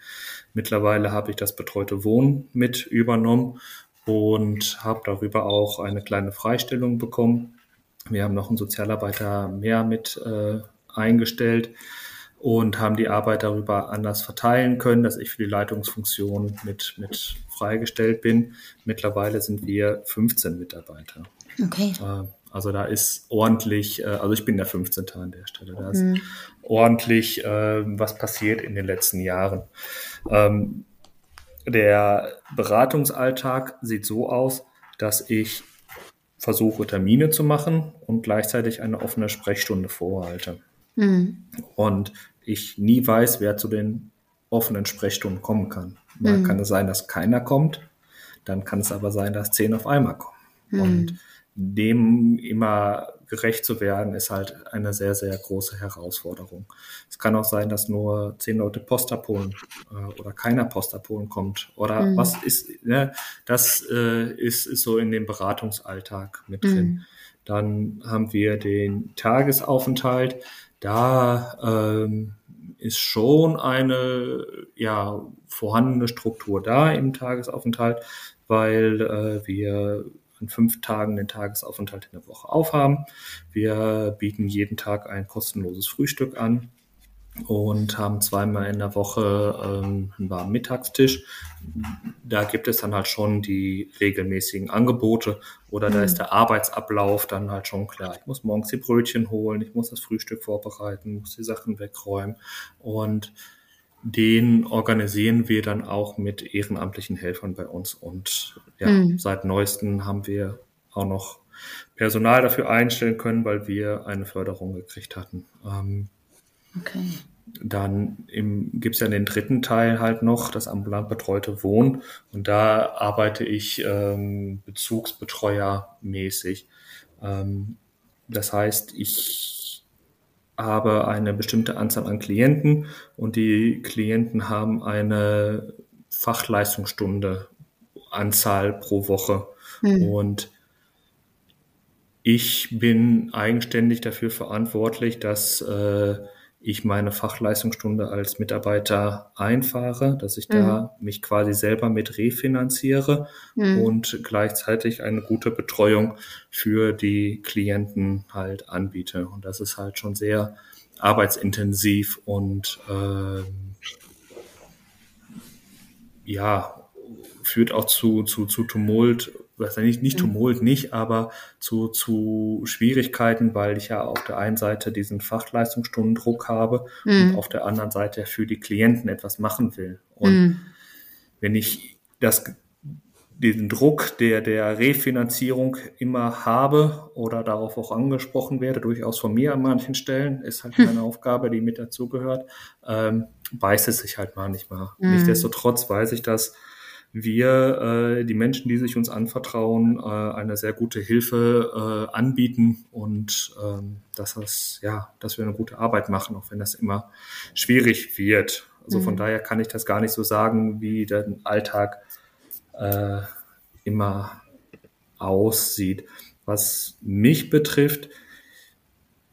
Mittlerweile habe ich das betreute Wohnen mit übernommen und habe darüber auch eine kleine Freistellung bekommen. Wir haben noch einen Sozialarbeiter mehr mit äh, eingestellt und haben die Arbeit darüber anders verteilen können, dass ich für die Leitungsfunktion mit, mit freigestellt bin. Mittlerweile sind wir 15 Mitarbeiter. Okay. Äh, also da ist ordentlich, äh, also ich bin der 15. an der Stelle, da ist mhm. ordentlich äh, was passiert in den letzten Jahren. Ähm, der Beratungsalltag sieht so aus, dass ich versuche, Termine zu machen und gleichzeitig eine offene Sprechstunde vorhalte. Mhm. Und ich nie weiß, wer zu den offenen Sprechstunden kommen kann. Mal mhm. kann es sein, dass keiner kommt, dann kann es aber sein, dass zehn auf einmal kommen. Mhm. Und dem immer gerecht zu werden, ist halt eine sehr, sehr große Herausforderung. Es kann auch sein, dass nur zehn Leute Post abholen äh, oder keiner Post abholen kommt. Oder mhm. was ist, ne, das äh, ist, ist so in dem Beratungsalltag mit drin. Mhm. Dann haben wir den Tagesaufenthalt. Da ähm, ist schon eine ja, vorhandene Struktur da im Tagesaufenthalt, weil äh, wir an fünf Tagen den Tagesaufenthalt in der Woche aufhaben. Wir bieten jeden Tag ein kostenloses Frühstück an und haben zweimal in der Woche ähm, einen warmen Mittagstisch. Da gibt es dann halt schon die regelmäßigen Angebote oder mhm. da ist der Arbeitsablauf dann halt schon klar. Ich muss morgens die Brötchen holen, ich muss das Frühstück vorbereiten, muss die Sachen wegräumen und den organisieren wir dann auch mit ehrenamtlichen Helfern bei uns. Und ja, mhm. seit neuestem haben wir auch noch Personal dafür einstellen können, weil wir eine Förderung gekriegt hatten. Ähm, okay. Dann gibt es ja den dritten Teil halt noch, das ambulant betreute Wohnen. Und da arbeite ich ähm, Bezugsbetreuer-mäßig. Ähm, das heißt, ich habe eine bestimmte Anzahl an Klienten und die Klienten haben eine Fachleistungsstunde Anzahl pro Woche. Hm. Und ich bin eigenständig dafür verantwortlich, dass äh, ich meine Fachleistungsstunde als Mitarbeiter einfahre, dass ich mhm. da mich quasi selber mit refinanziere mhm. und gleichzeitig eine gute Betreuung für die Klienten halt anbiete. Und das ist halt schon sehr arbeitsintensiv und äh, ja, führt auch zu, zu, zu Tumult was nicht, nicht mhm. Tumult nicht, aber zu, zu Schwierigkeiten, weil ich ja auf der einen Seite diesen Fachleistungsstundendruck habe mhm. und auf der anderen Seite für die Klienten etwas machen will. Und mhm. wenn ich das, diesen Druck der, der Refinanzierung immer habe oder darauf auch angesprochen werde, durchaus von mir an manchen Stellen, ist halt meine Aufgabe, die mit dazugehört, ähm, beißt es sich halt manchmal. Mhm. Nichtsdestotrotz weiß ich, dass wir, äh, die Menschen, die sich uns anvertrauen, äh, eine sehr gute Hilfe äh, anbieten und ähm, dass das, ja, dass wir eine gute Arbeit machen, auch wenn das immer schwierig wird. Also mhm. von daher kann ich das gar nicht so sagen, wie der Alltag äh, immer aussieht. Was mich betrifft,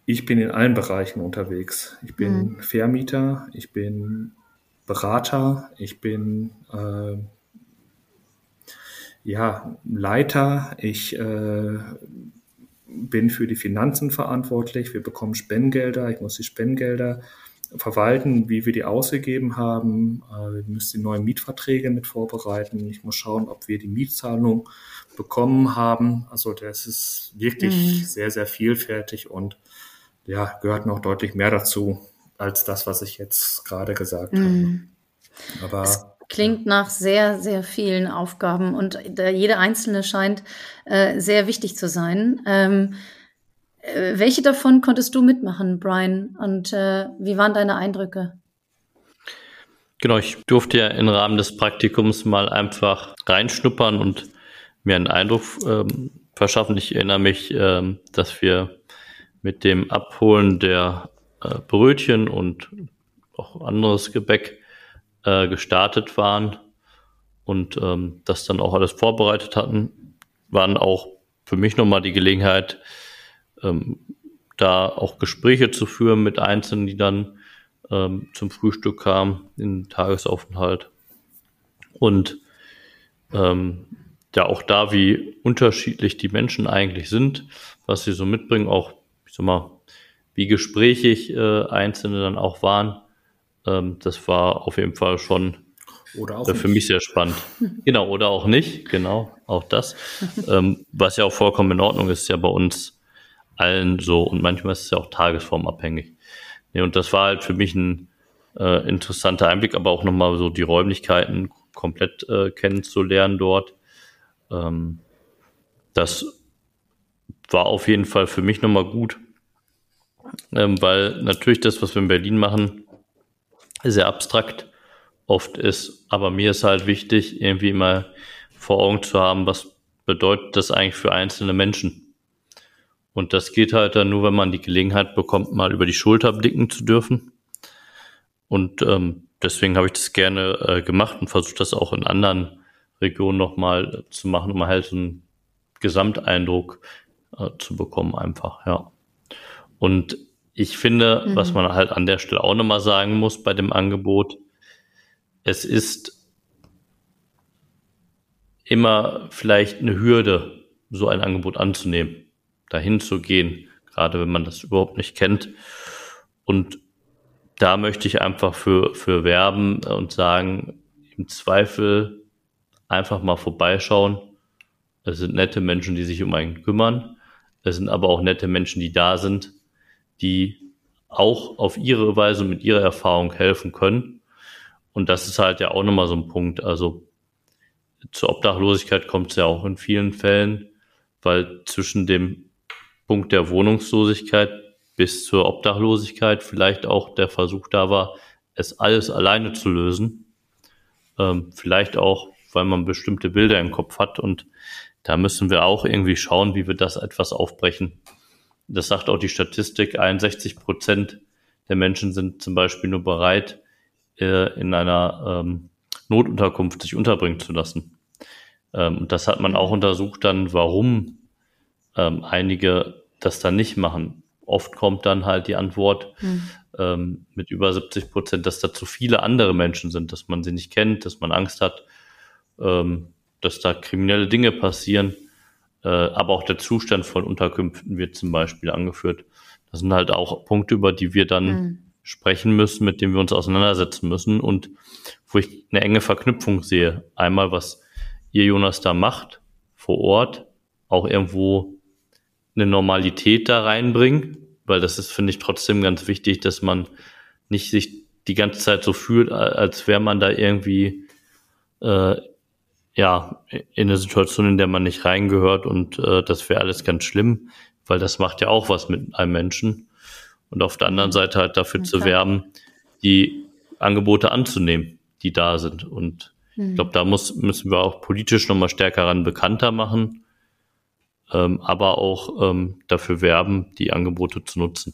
ich bin in allen Bereichen unterwegs. Ich bin mhm. Vermieter, ich bin Berater, ich bin äh, ja, Leiter. Ich äh, bin für die Finanzen verantwortlich. Wir bekommen Spendengelder. Ich muss die Spendengelder verwalten, wie wir die ausgegeben haben. Äh, wir müssen die neuen Mietverträge mit vorbereiten. Ich muss schauen, ob wir die Mietzahlung bekommen haben. Also das ist wirklich mhm. sehr, sehr vielfältig und ja, gehört noch deutlich mehr dazu als das, was ich jetzt gerade gesagt mhm. habe. Aber klingt nach sehr, sehr vielen Aufgaben und jede einzelne scheint äh, sehr wichtig zu sein. Ähm, äh, welche davon konntest du mitmachen, Brian? Und äh, wie waren deine Eindrücke? Genau, ich durfte ja im Rahmen des Praktikums mal einfach reinschnuppern und mir einen Eindruck ähm, verschaffen. Ich erinnere mich, ähm, dass wir mit dem Abholen der äh, Brötchen und auch anderes Gebäck äh, gestartet waren und ähm, das dann auch alles vorbereitet hatten, waren auch für mich nochmal die Gelegenheit, ähm, da auch Gespräche zu führen mit Einzelnen, die dann ähm, zum Frühstück kamen, in Tagesaufenthalt. Und ähm, ja, auch da, wie unterschiedlich die Menschen eigentlich sind, was sie so mitbringen, auch, ich sag mal, wie gesprächig äh, Einzelne dann auch waren, ähm, das war auf jeden Fall schon auch für mich sehr spannend. genau, oder auch nicht, genau, auch das. ähm, was ja auch vollkommen in Ordnung ist, ja bei uns allen so und manchmal ist es ja auch tagesformabhängig. Nee, und das war halt für mich ein äh, interessanter Einblick, aber auch nochmal so die Räumlichkeiten komplett äh, kennenzulernen dort. Ähm, das war auf jeden Fall für mich nochmal gut, ähm, weil natürlich das, was wir in Berlin machen, sehr abstrakt oft ist. Aber mir ist halt wichtig, irgendwie mal vor Augen zu haben, was bedeutet das eigentlich für einzelne Menschen. Und das geht halt dann nur, wenn man die Gelegenheit bekommt, mal über die Schulter blicken zu dürfen. Und ähm, deswegen habe ich das gerne äh, gemacht und versuche das auch in anderen Regionen nochmal zu machen, um halt so einen Gesamteindruck äh, zu bekommen, einfach, ja. Und ich finde, mhm. was man halt an der Stelle auch nochmal sagen muss bei dem Angebot, es ist immer vielleicht eine Hürde, so ein Angebot anzunehmen dahin zu gehen, gerade wenn man das überhaupt nicht kennt. Und da möchte ich einfach für, für werben und sagen, im Zweifel einfach mal vorbeischauen. Es sind nette Menschen, die sich um einen kümmern. Es sind aber auch nette Menschen, die da sind, die auch auf ihre Weise mit ihrer Erfahrung helfen können. Und das ist halt ja auch nochmal so ein Punkt. Also zur Obdachlosigkeit kommt es ja auch in vielen Fällen, weil zwischen dem Punkt der Wohnungslosigkeit bis zur Obdachlosigkeit vielleicht auch der Versuch da war, es alles alleine zu lösen. Ähm, vielleicht auch, weil man bestimmte Bilder im Kopf hat und da müssen wir auch irgendwie schauen, wie wir das etwas aufbrechen. Das sagt auch die Statistik, 61 Prozent der Menschen sind zum Beispiel nur bereit, äh, in einer ähm, Notunterkunft sich unterbringen zu lassen. Ähm, und das hat man auch untersucht dann, warum ähm, einige das dann nicht machen. Oft kommt dann halt die Antwort mhm. mit über 70 Prozent, dass da zu viele andere Menschen sind, dass man sie nicht kennt, dass man Angst hat, dass da kriminelle Dinge passieren. Äh, aber auch der Zustand von Unterkünften wird zum Beispiel angeführt. Das sind halt auch Punkte, über die wir dann mhm. sprechen müssen, mit denen wir uns auseinandersetzen müssen und wo ich eine enge Verknüpfung sehe. Einmal, was ihr Jonas da macht vor Ort, auch irgendwo eine Normalität da reinbringen, weil das ist, finde ich, trotzdem ganz wichtig, dass man nicht sich die ganze Zeit so fühlt, als wäre man da irgendwie äh, ja in eine Situation, in der man nicht reingehört und äh, das wäre alles ganz schlimm, weil das macht ja auch was mit einem Menschen. Und auf der anderen Seite halt dafür okay. zu werben, die Angebote anzunehmen, die da sind. Und hm. ich glaube, da muss, müssen wir auch politisch nochmal stärker ran bekannter machen ähm, aber auch ähm, dafür werben, die Angebote zu nutzen.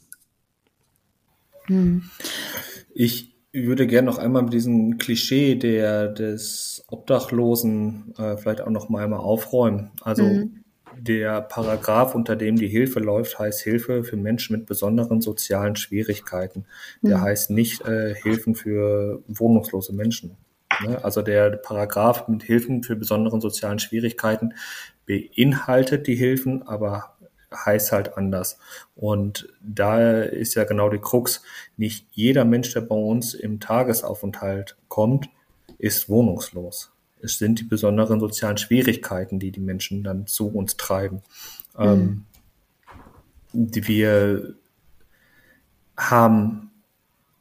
Hm. Ich würde gerne noch einmal mit diesem Klischee der, des Obdachlosen äh, vielleicht auch noch mal einmal aufräumen. Also mhm. der Paragraph, unter dem die Hilfe läuft, heißt Hilfe für Menschen mit besonderen sozialen Schwierigkeiten. Der mhm. heißt nicht äh, Hilfen für wohnungslose Menschen. Ne? Also der Paragraph mit Hilfen für besonderen sozialen Schwierigkeiten beinhaltet die Hilfen, aber heißt halt anders. Und da ist ja genau die Krux. Nicht jeder Mensch, der bei uns im Tagesaufenthalt kommt, ist wohnungslos. Es sind die besonderen sozialen Schwierigkeiten, die die Menschen dann zu uns treiben. Mhm. Ähm, wir haben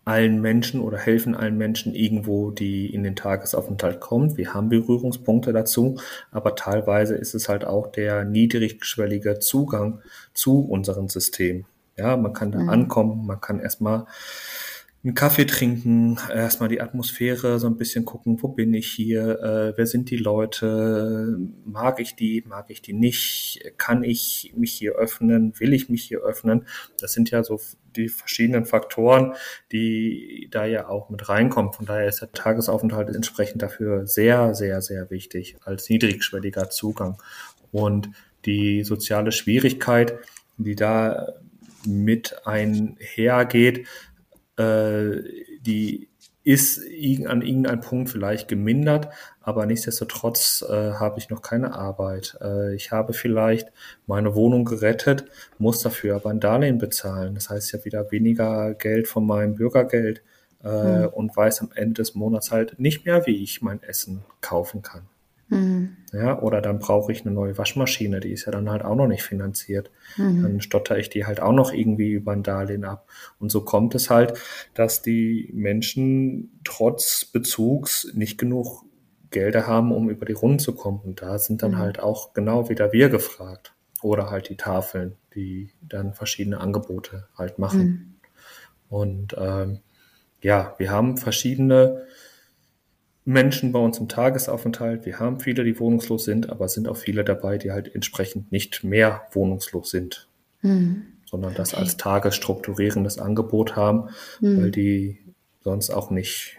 allen Menschen oder helfen allen Menschen irgendwo, die in den Tagesaufenthalt kommen. Wir haben Berührungspunkte dazu, aber teilweise ist es halt auch der niedrigschwellige Zugang zu unserem System. Ja, man kann da mhm. ankommen, man kann erstmal einen Kaffee trinken, erstmal die Atmosphäre so ein bisschen gucken, wo bin ich hier, äh, wer sind die Leute, mag ich die, mag ich die nicht, kann ich mich hier öffnen, will ich mich hier öffnen. Das sind ja so die verschiedenen Faktoren, die da ja auch mit reinkommen. Von daher ist der Tagesaufenthalt entsprechend dafür sehr, sehr, sehr wichtig als niedrigschwelliger Zugang. Und die soziale Schwierigkeit, die da mit einhergeht, äh, die ist an irgendeinem Punkt vielleicht gemindert, aber nichtsdestotrotz äh, habe ich noch keine Arbeit. Äh, ich habe vielleicht meine Wohnung gerettet, muss dafür aber ein Darlehen bezahlen. Das heißt ja wieder weniger Geld von meinem Bürgergeld äh, mhm. und weiß am Ende des Monats halt nicht mehr, wie ich mein Essen kaufen kann. Mhm. Ja, oder dann brauche ich eine neue Waschmaschine, die ist ja dann halt auch noch nicht finanziert. Mhm. Dann stotter ich die halt auch noch irgendwie über ein Darlehen ab. Und so kommt es halt, dass die Menschen trotz Bezugs nicht genug Gelder haben, um über die Runden zu kommen. Und da sind dann mhm. halt auch genau wieder wir gefragt. Oder halt die Tafeln, die dann verschiedene Angebote halt machen. Mhm. Und ähm, ja, wir haben verschiedene Menschen bei uns im Tagesaufenthalt. Wir haben viele, die wohnungslos sind, aber es sind auch viele dabei, die halt entsprechend nicht mehr wohnungslos sind, mhm. sondern das okay. als tagesstrukturierendes Angebot haben, mhm. weil die sonst auch nicht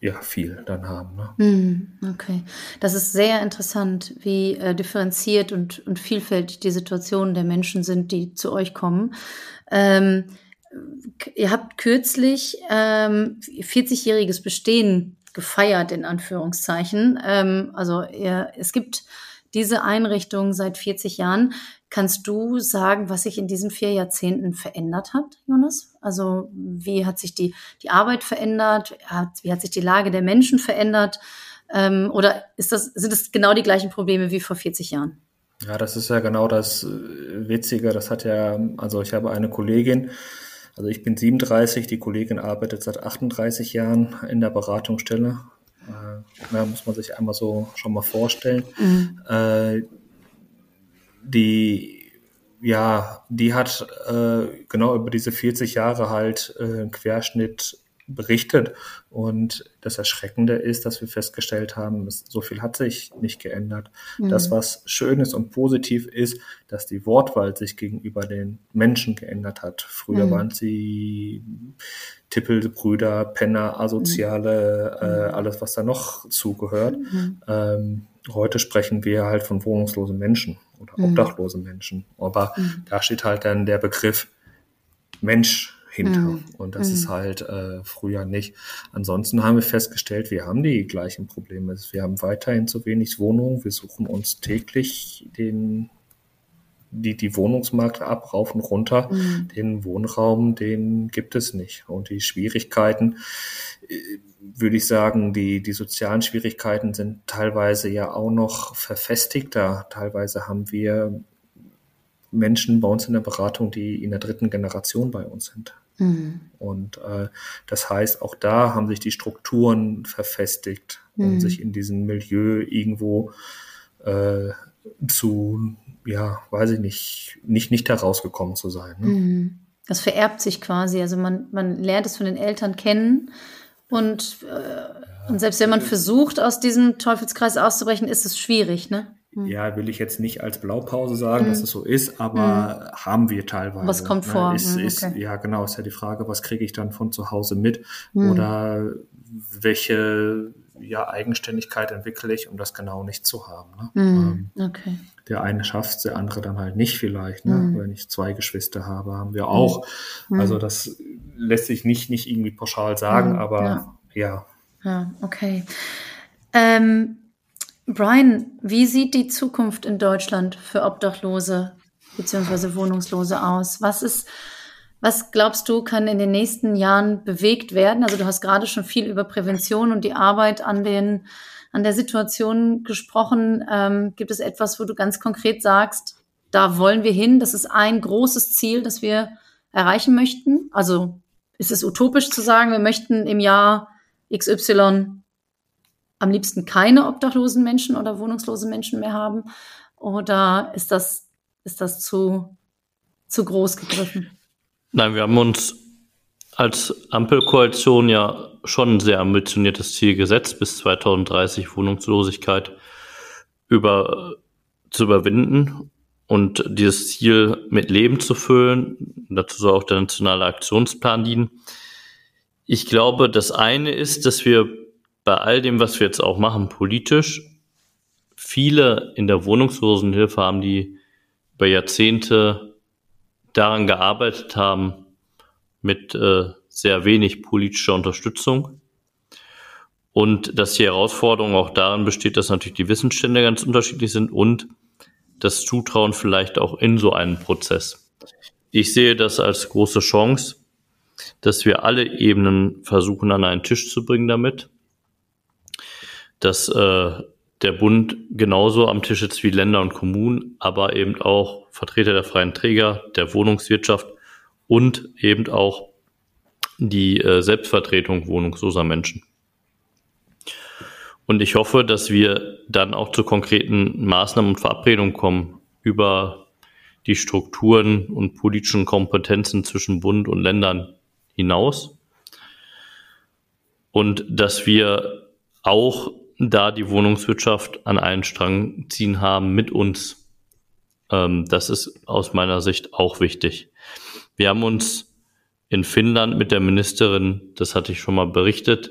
ja, viel dann haben. Ne? Mhm. Okay, das ist sehr interessant, wie äh, differenziert und, und vielfältig die Situationen der Menschen sind, die zu euch kommen. Ähm, ihr habt kürzlich ähm, 40-jähriges Bestehen gefeiert, in Anführungszeichen. Ähm, also er, es gibt diese Einrichtung seit 40 Jahren. Kannst du sagen, was sich in diesen vier Jahrzehnten verändert hat, Jonas? Also wie hat sich die, die Arbeit verändert? Wie hat sich die Lage der Menschen verändert? Ähm, oder ist das, sind es genau die gleichen Probleme wie vor 40 Jahren? Ja, das ist ja genau das äh, Witzige. Das hat ja, also ich habe eine Kollegin, also ich bin 37, die Kollegin arbeitet seit 38 Jahren in der Beratungsstelle. Äh, da muss man sich einmal so schon mal vorstellen. Mhm. Äh, die, ja, die hat äh, genau über diese 40 Jahre halt äh, einen Querschnitt berichtet. Und das Erschreckende ist, dass wir festgestellt haben, dass so viel hat sich nicht geändert. Mhm. Das, was schön ist und positiv ist, dass die Wortwahl sich gegenüber den Menschen geändert hat. Früher mhm. waren sie Tippelbrüder, Penner, Asoziale, mhm. äh, alles, was da noch zugehört. Mhm. Ähm, heute sprechen wir halt von wohnungslosen Menschen oder mhm. obdachlosen Menschen. Aber mhm. da steht halt dann der Begriff Mensch hinter. Mhm. Und das mhm. ist halt äh, früher nicht. Ansonsten haben wir festgestellt, wir haben die gleichen Probleme. Wir haben weiterhin zu wenig Wohnungen. Wir suchen uns täglich den die, die Wohnungsmarkt ab, rauf und runter. Mhm. Den Wohnraum, den gibt es nicht. Und die Schwierigkeiten, äh, würde ich sagen, die, die sozialen Schwierigkeiten sind teilweise ja auch noch verfestigter. Teilweise haben wir Menschen bei uns in der Beratung, die in der dritten Generation bei uns sind. Mhm. Und äh, das heißt, auch da haben sich die Strukturen verfestigt, um mhm. sich in diesem Milieu irgendwo äh, zu, ja, weiß ich nicht, nicht, nicht herausgekommen zu sein. Ne? Mhm. Das vererbt sich quasi. Also man, man lernt es von den Eltern kennen und, äh, und selbst wenn man versucht, aus diesem Teufelskreis auszubrechen, ist es schwierig, ne? Hm. Ja, will ich jetzt nicht als Blaupause sagen, mhm. dass es so ist, aber mhm. haben wir teilweise. Was kommt ne? vor? Ist, hm, ist, okay. Ja, genau, ist ja die Frage, was kriege ich dann von zu Hause mit? Mhm. Oder welche ja, Eigenständigkeit entwickle ich, um das genau nicht zu haben. Ne? Ähm, okay. Der eine schafft der andere dann halt nicht vielleicht. Ne? Wenn ich zwei Geschwister habe, haben wir auch. Also das lässt sich nicht, nicht irgendwie pauschal sagen, aber ja. Ja, ja okay. Ähm, Brian, wie sieht die Zukunft in Deutschland für Obdachlose beziehungsweise Wohnungslose aus? Was ist, was glaubst du, kann in den nächsten Jahren bewegt werden? Also du hast gerade schon viel über Prävention und die Arbeit an den, an der Situation gesprochen. Ähm, gibt es etwas, wo du ganz konkret sagst, da wollen wir hin? Das ist ein großes Ziel, das wir erreichen möchten. Also ist es utopisch zu sagen, wir möchten im Jahr XY am liebsten keine obdachlosen Menschen oder wohnungslose Menschen mehr haben? Oder ist das, ist das zu, zu groß gegriffen? Nein, wir haben uns als Ampelkoalition ja schon ein sehr ambitioniertes Ziel gesetzt, bis 2030 Wohnungslosigkeit über, zu überwinden und dieses Ziel mit Leben zu füllen. Dazu soll auch der nationale Aktionsplan dienen. Ich glaube, das eine ist, dass wir bei all dem, was wir jetzt auch machen, politisch, viele in der Wohnungslosenhilfe haben, die über Jahrzehnte daran gearbeitet haben, mit äh, sehr wenig politischer Unterstützung. Und dass die Herausforderung auch darin besteht, dass natürlich die Wissensstände ganz unterschiedlich sind und das Zutrauen vielleicht auch in so einen Prozess. Ich sehe das als große Chance, dass wir alle Ebenen versuchen an einen Tisch zu bringen damit, dass äh, der Bund genauso am Tisch ist wie Länder und Kommunen, aber eben auch Vertreter der freien Träger, der Wohnungswirtschaft und eben auch die äh, Selbstvertretung wohnungsloser Menschen. Und ich hoffe, dass wir dann auch zu konkreten Maßnahmen und Verabredungen kommen über die Strukturen und politischen Kompetenzen zwischen Bund und Ländern hinaus. Und dass wir auch da die Wohnungswirtschaft an einen Strang ziehen haben mit uns. Ähm, das ist aus meiner Sicht auch wichtig. Wir haben uns in Finnland mit der Ministerin, das hatte ich schon mal berichtet,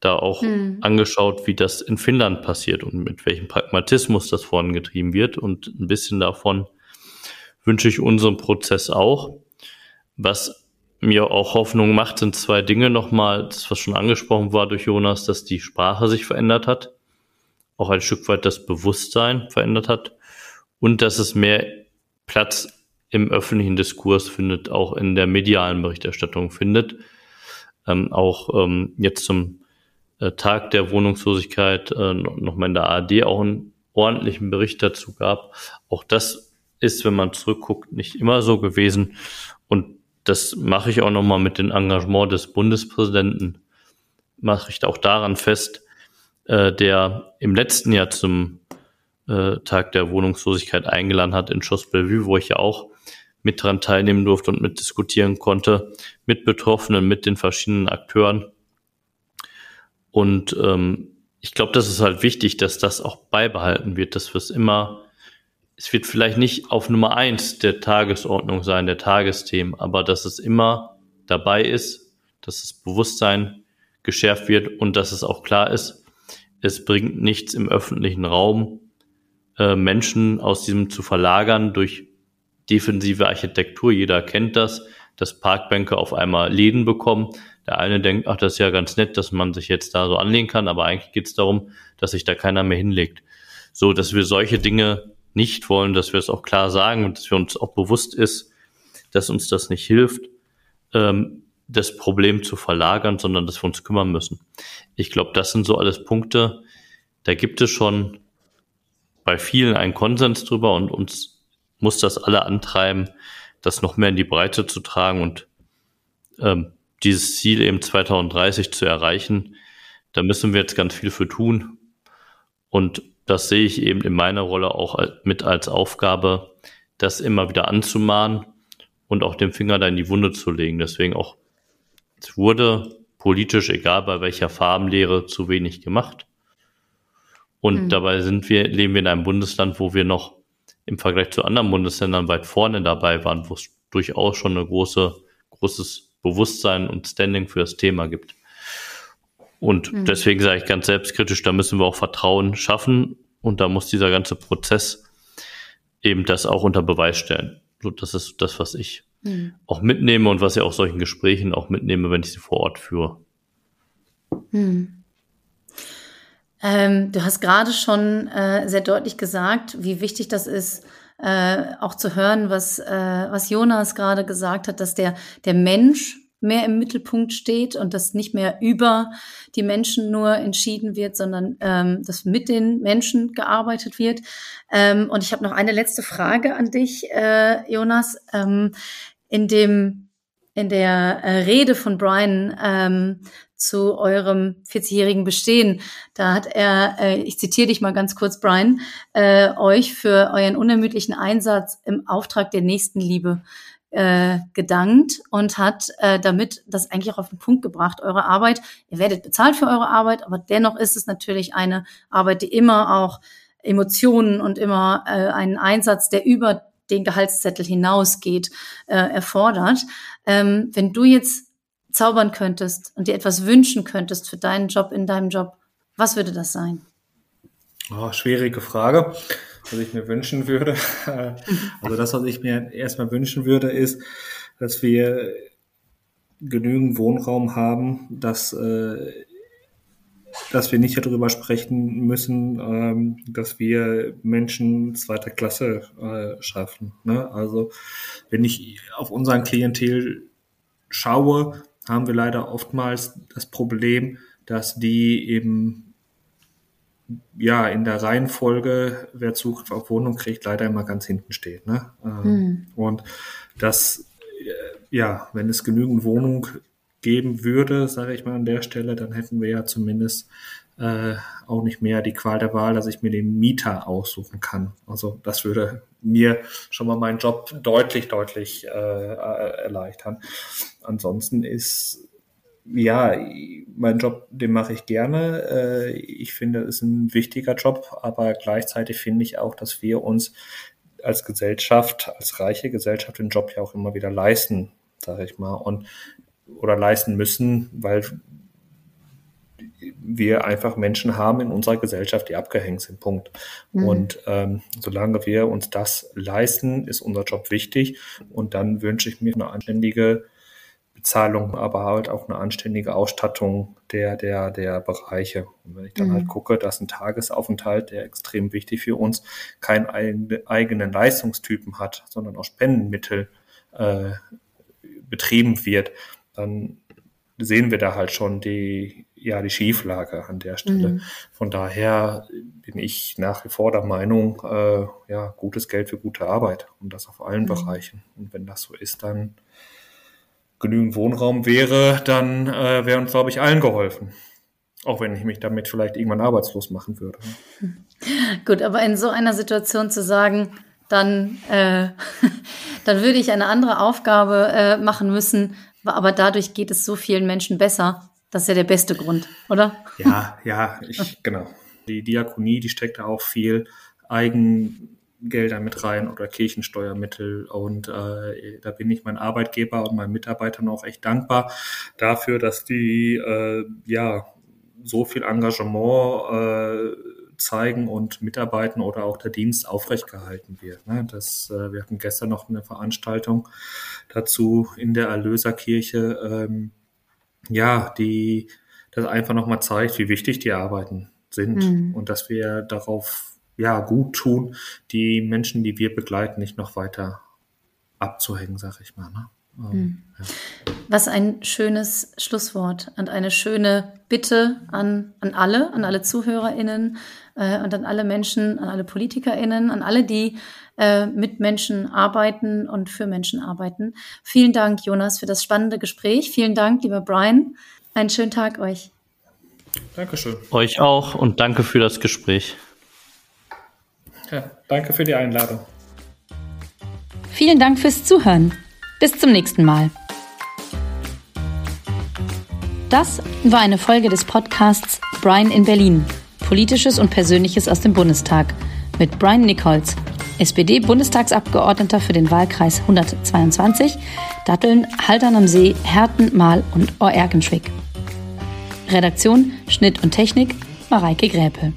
da auch hm. angeschaut, wie das in Finnland passiert und mit welchem Pragmatismus das vorangetrieben wird. Und ein bisschen davon wünsche ich unserem Prozess auch. Was mir auch Hoffnung macht, sind zwei Dinge nochmal, das was schon angesprochen war durch Jonas, dass die Sprache sich verändert hat, auch ein Stück weit das Bewusstsein verändert hat und dass es mehr Platz im öffentlichen Diskurs findet, auch in der medialen Berichterstattung findet. Ähm, auch ähm, jetzt zum äh, Tag der Wohnungslosigkeit äh, nochmal in der ARD auch einen ordentlichen Bericht dazu gab. Auch das ist, wenn man zurückguckt, nicht immer so gewesen. Das mache ich auch nochmal mit dem Engagement des Bundespräsidenten, mache ich auch daran fest, äh, der im letzten Jahr zum äh, Tag der Wohnungslosigkeit eingeladen hat in Schoss Bellevue, wo ich ja auch mit dran teilnehmen durfte und mit diskutieren konnte, mit Betroffenen, mit den verschiedenen Akteuren. Und ähm, ich glaube, das ist halt wichtig, dass das auch beibehalten wird, dass wir es immer, es wird vielleicht nicht auf Nummer eins der Tagesordnung sein, der Tagesthemen, aber dass es immer dabei ist, dass das Bewusstsein geschärft wird und dass es auch klar ist, es bringt nichts im öffentlichen Raum, äh, Menschen aus diesem zu verlagern durch defensive Architektur. Jeder kennt das, dass Parkbänke auf einmal Läden bekommen. Der eine denkt, ach, das ist ja ganz nett, dass man sich jetzt da so anlegen kann, aber eigentlich geht es darum, dass sich da keiner mehr hinlegt. So, dass wir solche Dinge nicht wollen, dass wir es auch klar sagen und dass wir uns auch bewusst ist, dass uns das nicht hilft, ähm, das Problem zu verlagern, sondern dass wir uns kümmern müssen. Ich glaube, das sind so alles Punkte, da gibt es schon bei vielen einen Konsens drüber und uns muss das alle antreiben, das noch mehr in die Breite zu tragen und ähm, dieses Ziel eben 2030 zu erreichen, da müssen wir jetzt ganz viel für tun. Und das sehe ich eben in meiner Rolle auch mit als Aufgabe, das immer wieder anzumahnen und auch den Finger da in die Wunde zu legen. Deswegen auch, es wurde politisch, egal bei welcher Farbenlehre, zu wenig gemacht. Und mhm. dabei sind wir, leben wir in einem Bundesland, wo wir noch im Vergleich zu anderen Bundesländern weit vorne dabei waren, wo es durchaus schon eine große, großes Bewusstsein und Standing für das Thema gibt. Und mhm. deswegen sage ich ganz selbstkritisch, da müssen wir auch Vertrauen schaffen und da muss dieser ganze Prozess eben das auch unter Beweis stellen. So, das ist das, was ich mhm. auch mitnehme und was ich auch solchen Gesprächen auch mitnehme, wenn ich sie vor Ort führe. Mhm. Ähm, du hast gerade schon äh, sehr deutlich gesagt, wie wichtig das ist, äh, auch zu hören, was, äh, was Jonas gerade gesagt hat, dass der, der Mensch mehr im Mittelpunkt steht und dass nicht mehr über die Menschen nur entschieden wird, sondern ähm, dass mit den Menschen gearbeitet wird. Ähm, und ich habe noch eine letzte Frage an dich, äh, Jonas. Ähm, in dem in der äh, Rede von Brian ähm, zu eurem 40-jährigen Bestehen. Da hat er, äh, ich zitiere dich mal ganz kurz, Brian, äh, euch für euren unermüdlichen Einsatz im Auftrag der Nächstenliebe äh, gedankt und hat äh, damit das eigentlich auch auf den Punkt gebracht. Eure Arbeit, ihr werdet bezahlt für eure Arbeit, aber dennoch ist es natürlich eine Arbeit, die immer auch Emotionen und immer äh, einen Einsatz, der über den Gehaltszettel hinausgeht, äh, erfordert. Ähm, wenn du jetzt zaubern könntest und dir etwas wünschen könntest für deinen Job in deinem Job, was würde das sein? Oh, schwierige Frage, was ich mir wünschen würde. Also das, was ich mir erstmal wünschen würde, ist, dass wir genügend Wohnraum haben, dass, äh, dass wir nicht darüber sprechen müssen, ähm, dass wir Menschen zweiter Klasse äh, schaffen. Ne? Also wenn ich auf unseren Klientel schaue, haben wir leider oftmals das Problem, dass die eben ja in der Reihenfolge, wer Zugriff auf Wohnung kriegt, leider immer ganz hinten steht. Ne? Mhm. Und das, äh, ja, wenn es genügend Wohnung geben würde, sage ich mal an der Stelle, dann hätten wir ja zumindest äh, auch nicht mehr die Qual der Wahl, dass ich mir den Mieter aussuchen kann. Also das würde mir schon mal meinen Job deutlich, deutlich äh, erleichtern. Ansonsten ist ja, mein Job, den mache ich gerne. Äh, ich finde, es ist ein wichtiger Job, aber gleichzeitig finde ich auch, dass wir uns als Gesellschaft, als reiche Gesellschaft den Job ja auch immer wieder leisten, sage ich mal, und oder leisten müssen, weil wir einfach Menschen haben in unserer Gesellschaft, die abgehängt sind. Punkt. Mhm. Und ähm, solange wir uns das leisten, ist unser Job wichtig. Und dann wünsche ich mir eine anständige Bezahlung, aber halt auch eine anständige Ausstattung der, der, der Bereiche. Und wenn ich dann halt mhm. halt gucke, dass ein Tagesaufenthalt, der extrem wichtig für uns, keinen eigenen Leistungstypen hat, sondern aus Spendenmittel äh, betrieben wird, dann sehen wir da halt schon die, ja, die Schieflage an der Stelle. Mhm. Von daher bin ich nach wie vor der Meinung, äh, ja, gutes Geld für gute Arbeit und das auf allen mhm. Bereichen. Und wenn das so ist, dann genügend Wohnraum wäre, dann äh, wäre uns, glaube ich, allen geholfen. Auch wenn ich mich damit vielleicht irgendwann arbeitslos machen würde. Gut, aber in so einer Situation zu sagen, dann, äh, dann würde ich eine andere Aufgabe äh, machen müssen, aber dadurch geht es so vielen Menschen besser. Das ist ja der beste Grund, oder? Ja, ja, ich, genau. Die Diakonie, die steckt da auch viel Eigengelder mit rein oder Kirchensteuermittel. Und äh, da bin ich meinen Arbeitgeber und meinen Mitarbeitern auch echt dankbar dafür, dass die äh, ja so viel Engagement äh, zeigen und mitarbeiten oder auch der Dienst aufrechtgehalten wird. Ne? Das, äh, wir hatten gestern noch eine Veranstaltung dazu in der Erlöserkirche, ähm, ja, die das einfach nochmal zeigt, wie wichtig die Arbeiten sind mhm. und dass wir darauf ja gut tun, die Menschen, die wir begleiten, nicht noch weiter abzuhängen, sag ich mal. Ne? Ähm, mhm. ja. Was ein schönes Schlusswort und eine schöne Bitte an, an alle, an alle ZuhörerInnen äh, und an alle Menschen, an alle PolitikerInnen, an alle, die äh, mit Menschen arbeiten und für Menschen arbeiten. Vielen Dank, Jonas, für das spannende Gespräch. Vielen Dank, lieber Brian. Einen schönen Tag euch. Dankeschön. Euch auch und danke für das Gespräch. Ja, danke für die Einladung. Vielen Dank fürs Zuhören. Bis zum nächsten Mal. Das war eine Folge des Podcasts Brian in Berlin. Politisches und Persönliches aus dem Bundestag mit Brian Nichols, SPD-Bundestagsabgeordneter für den Wahlkreis 122, Datteln, Haltern am See, Herten, Mahl und Oerkenschwick. Redaktion, Schnitt und Technik Mareike Gräpe.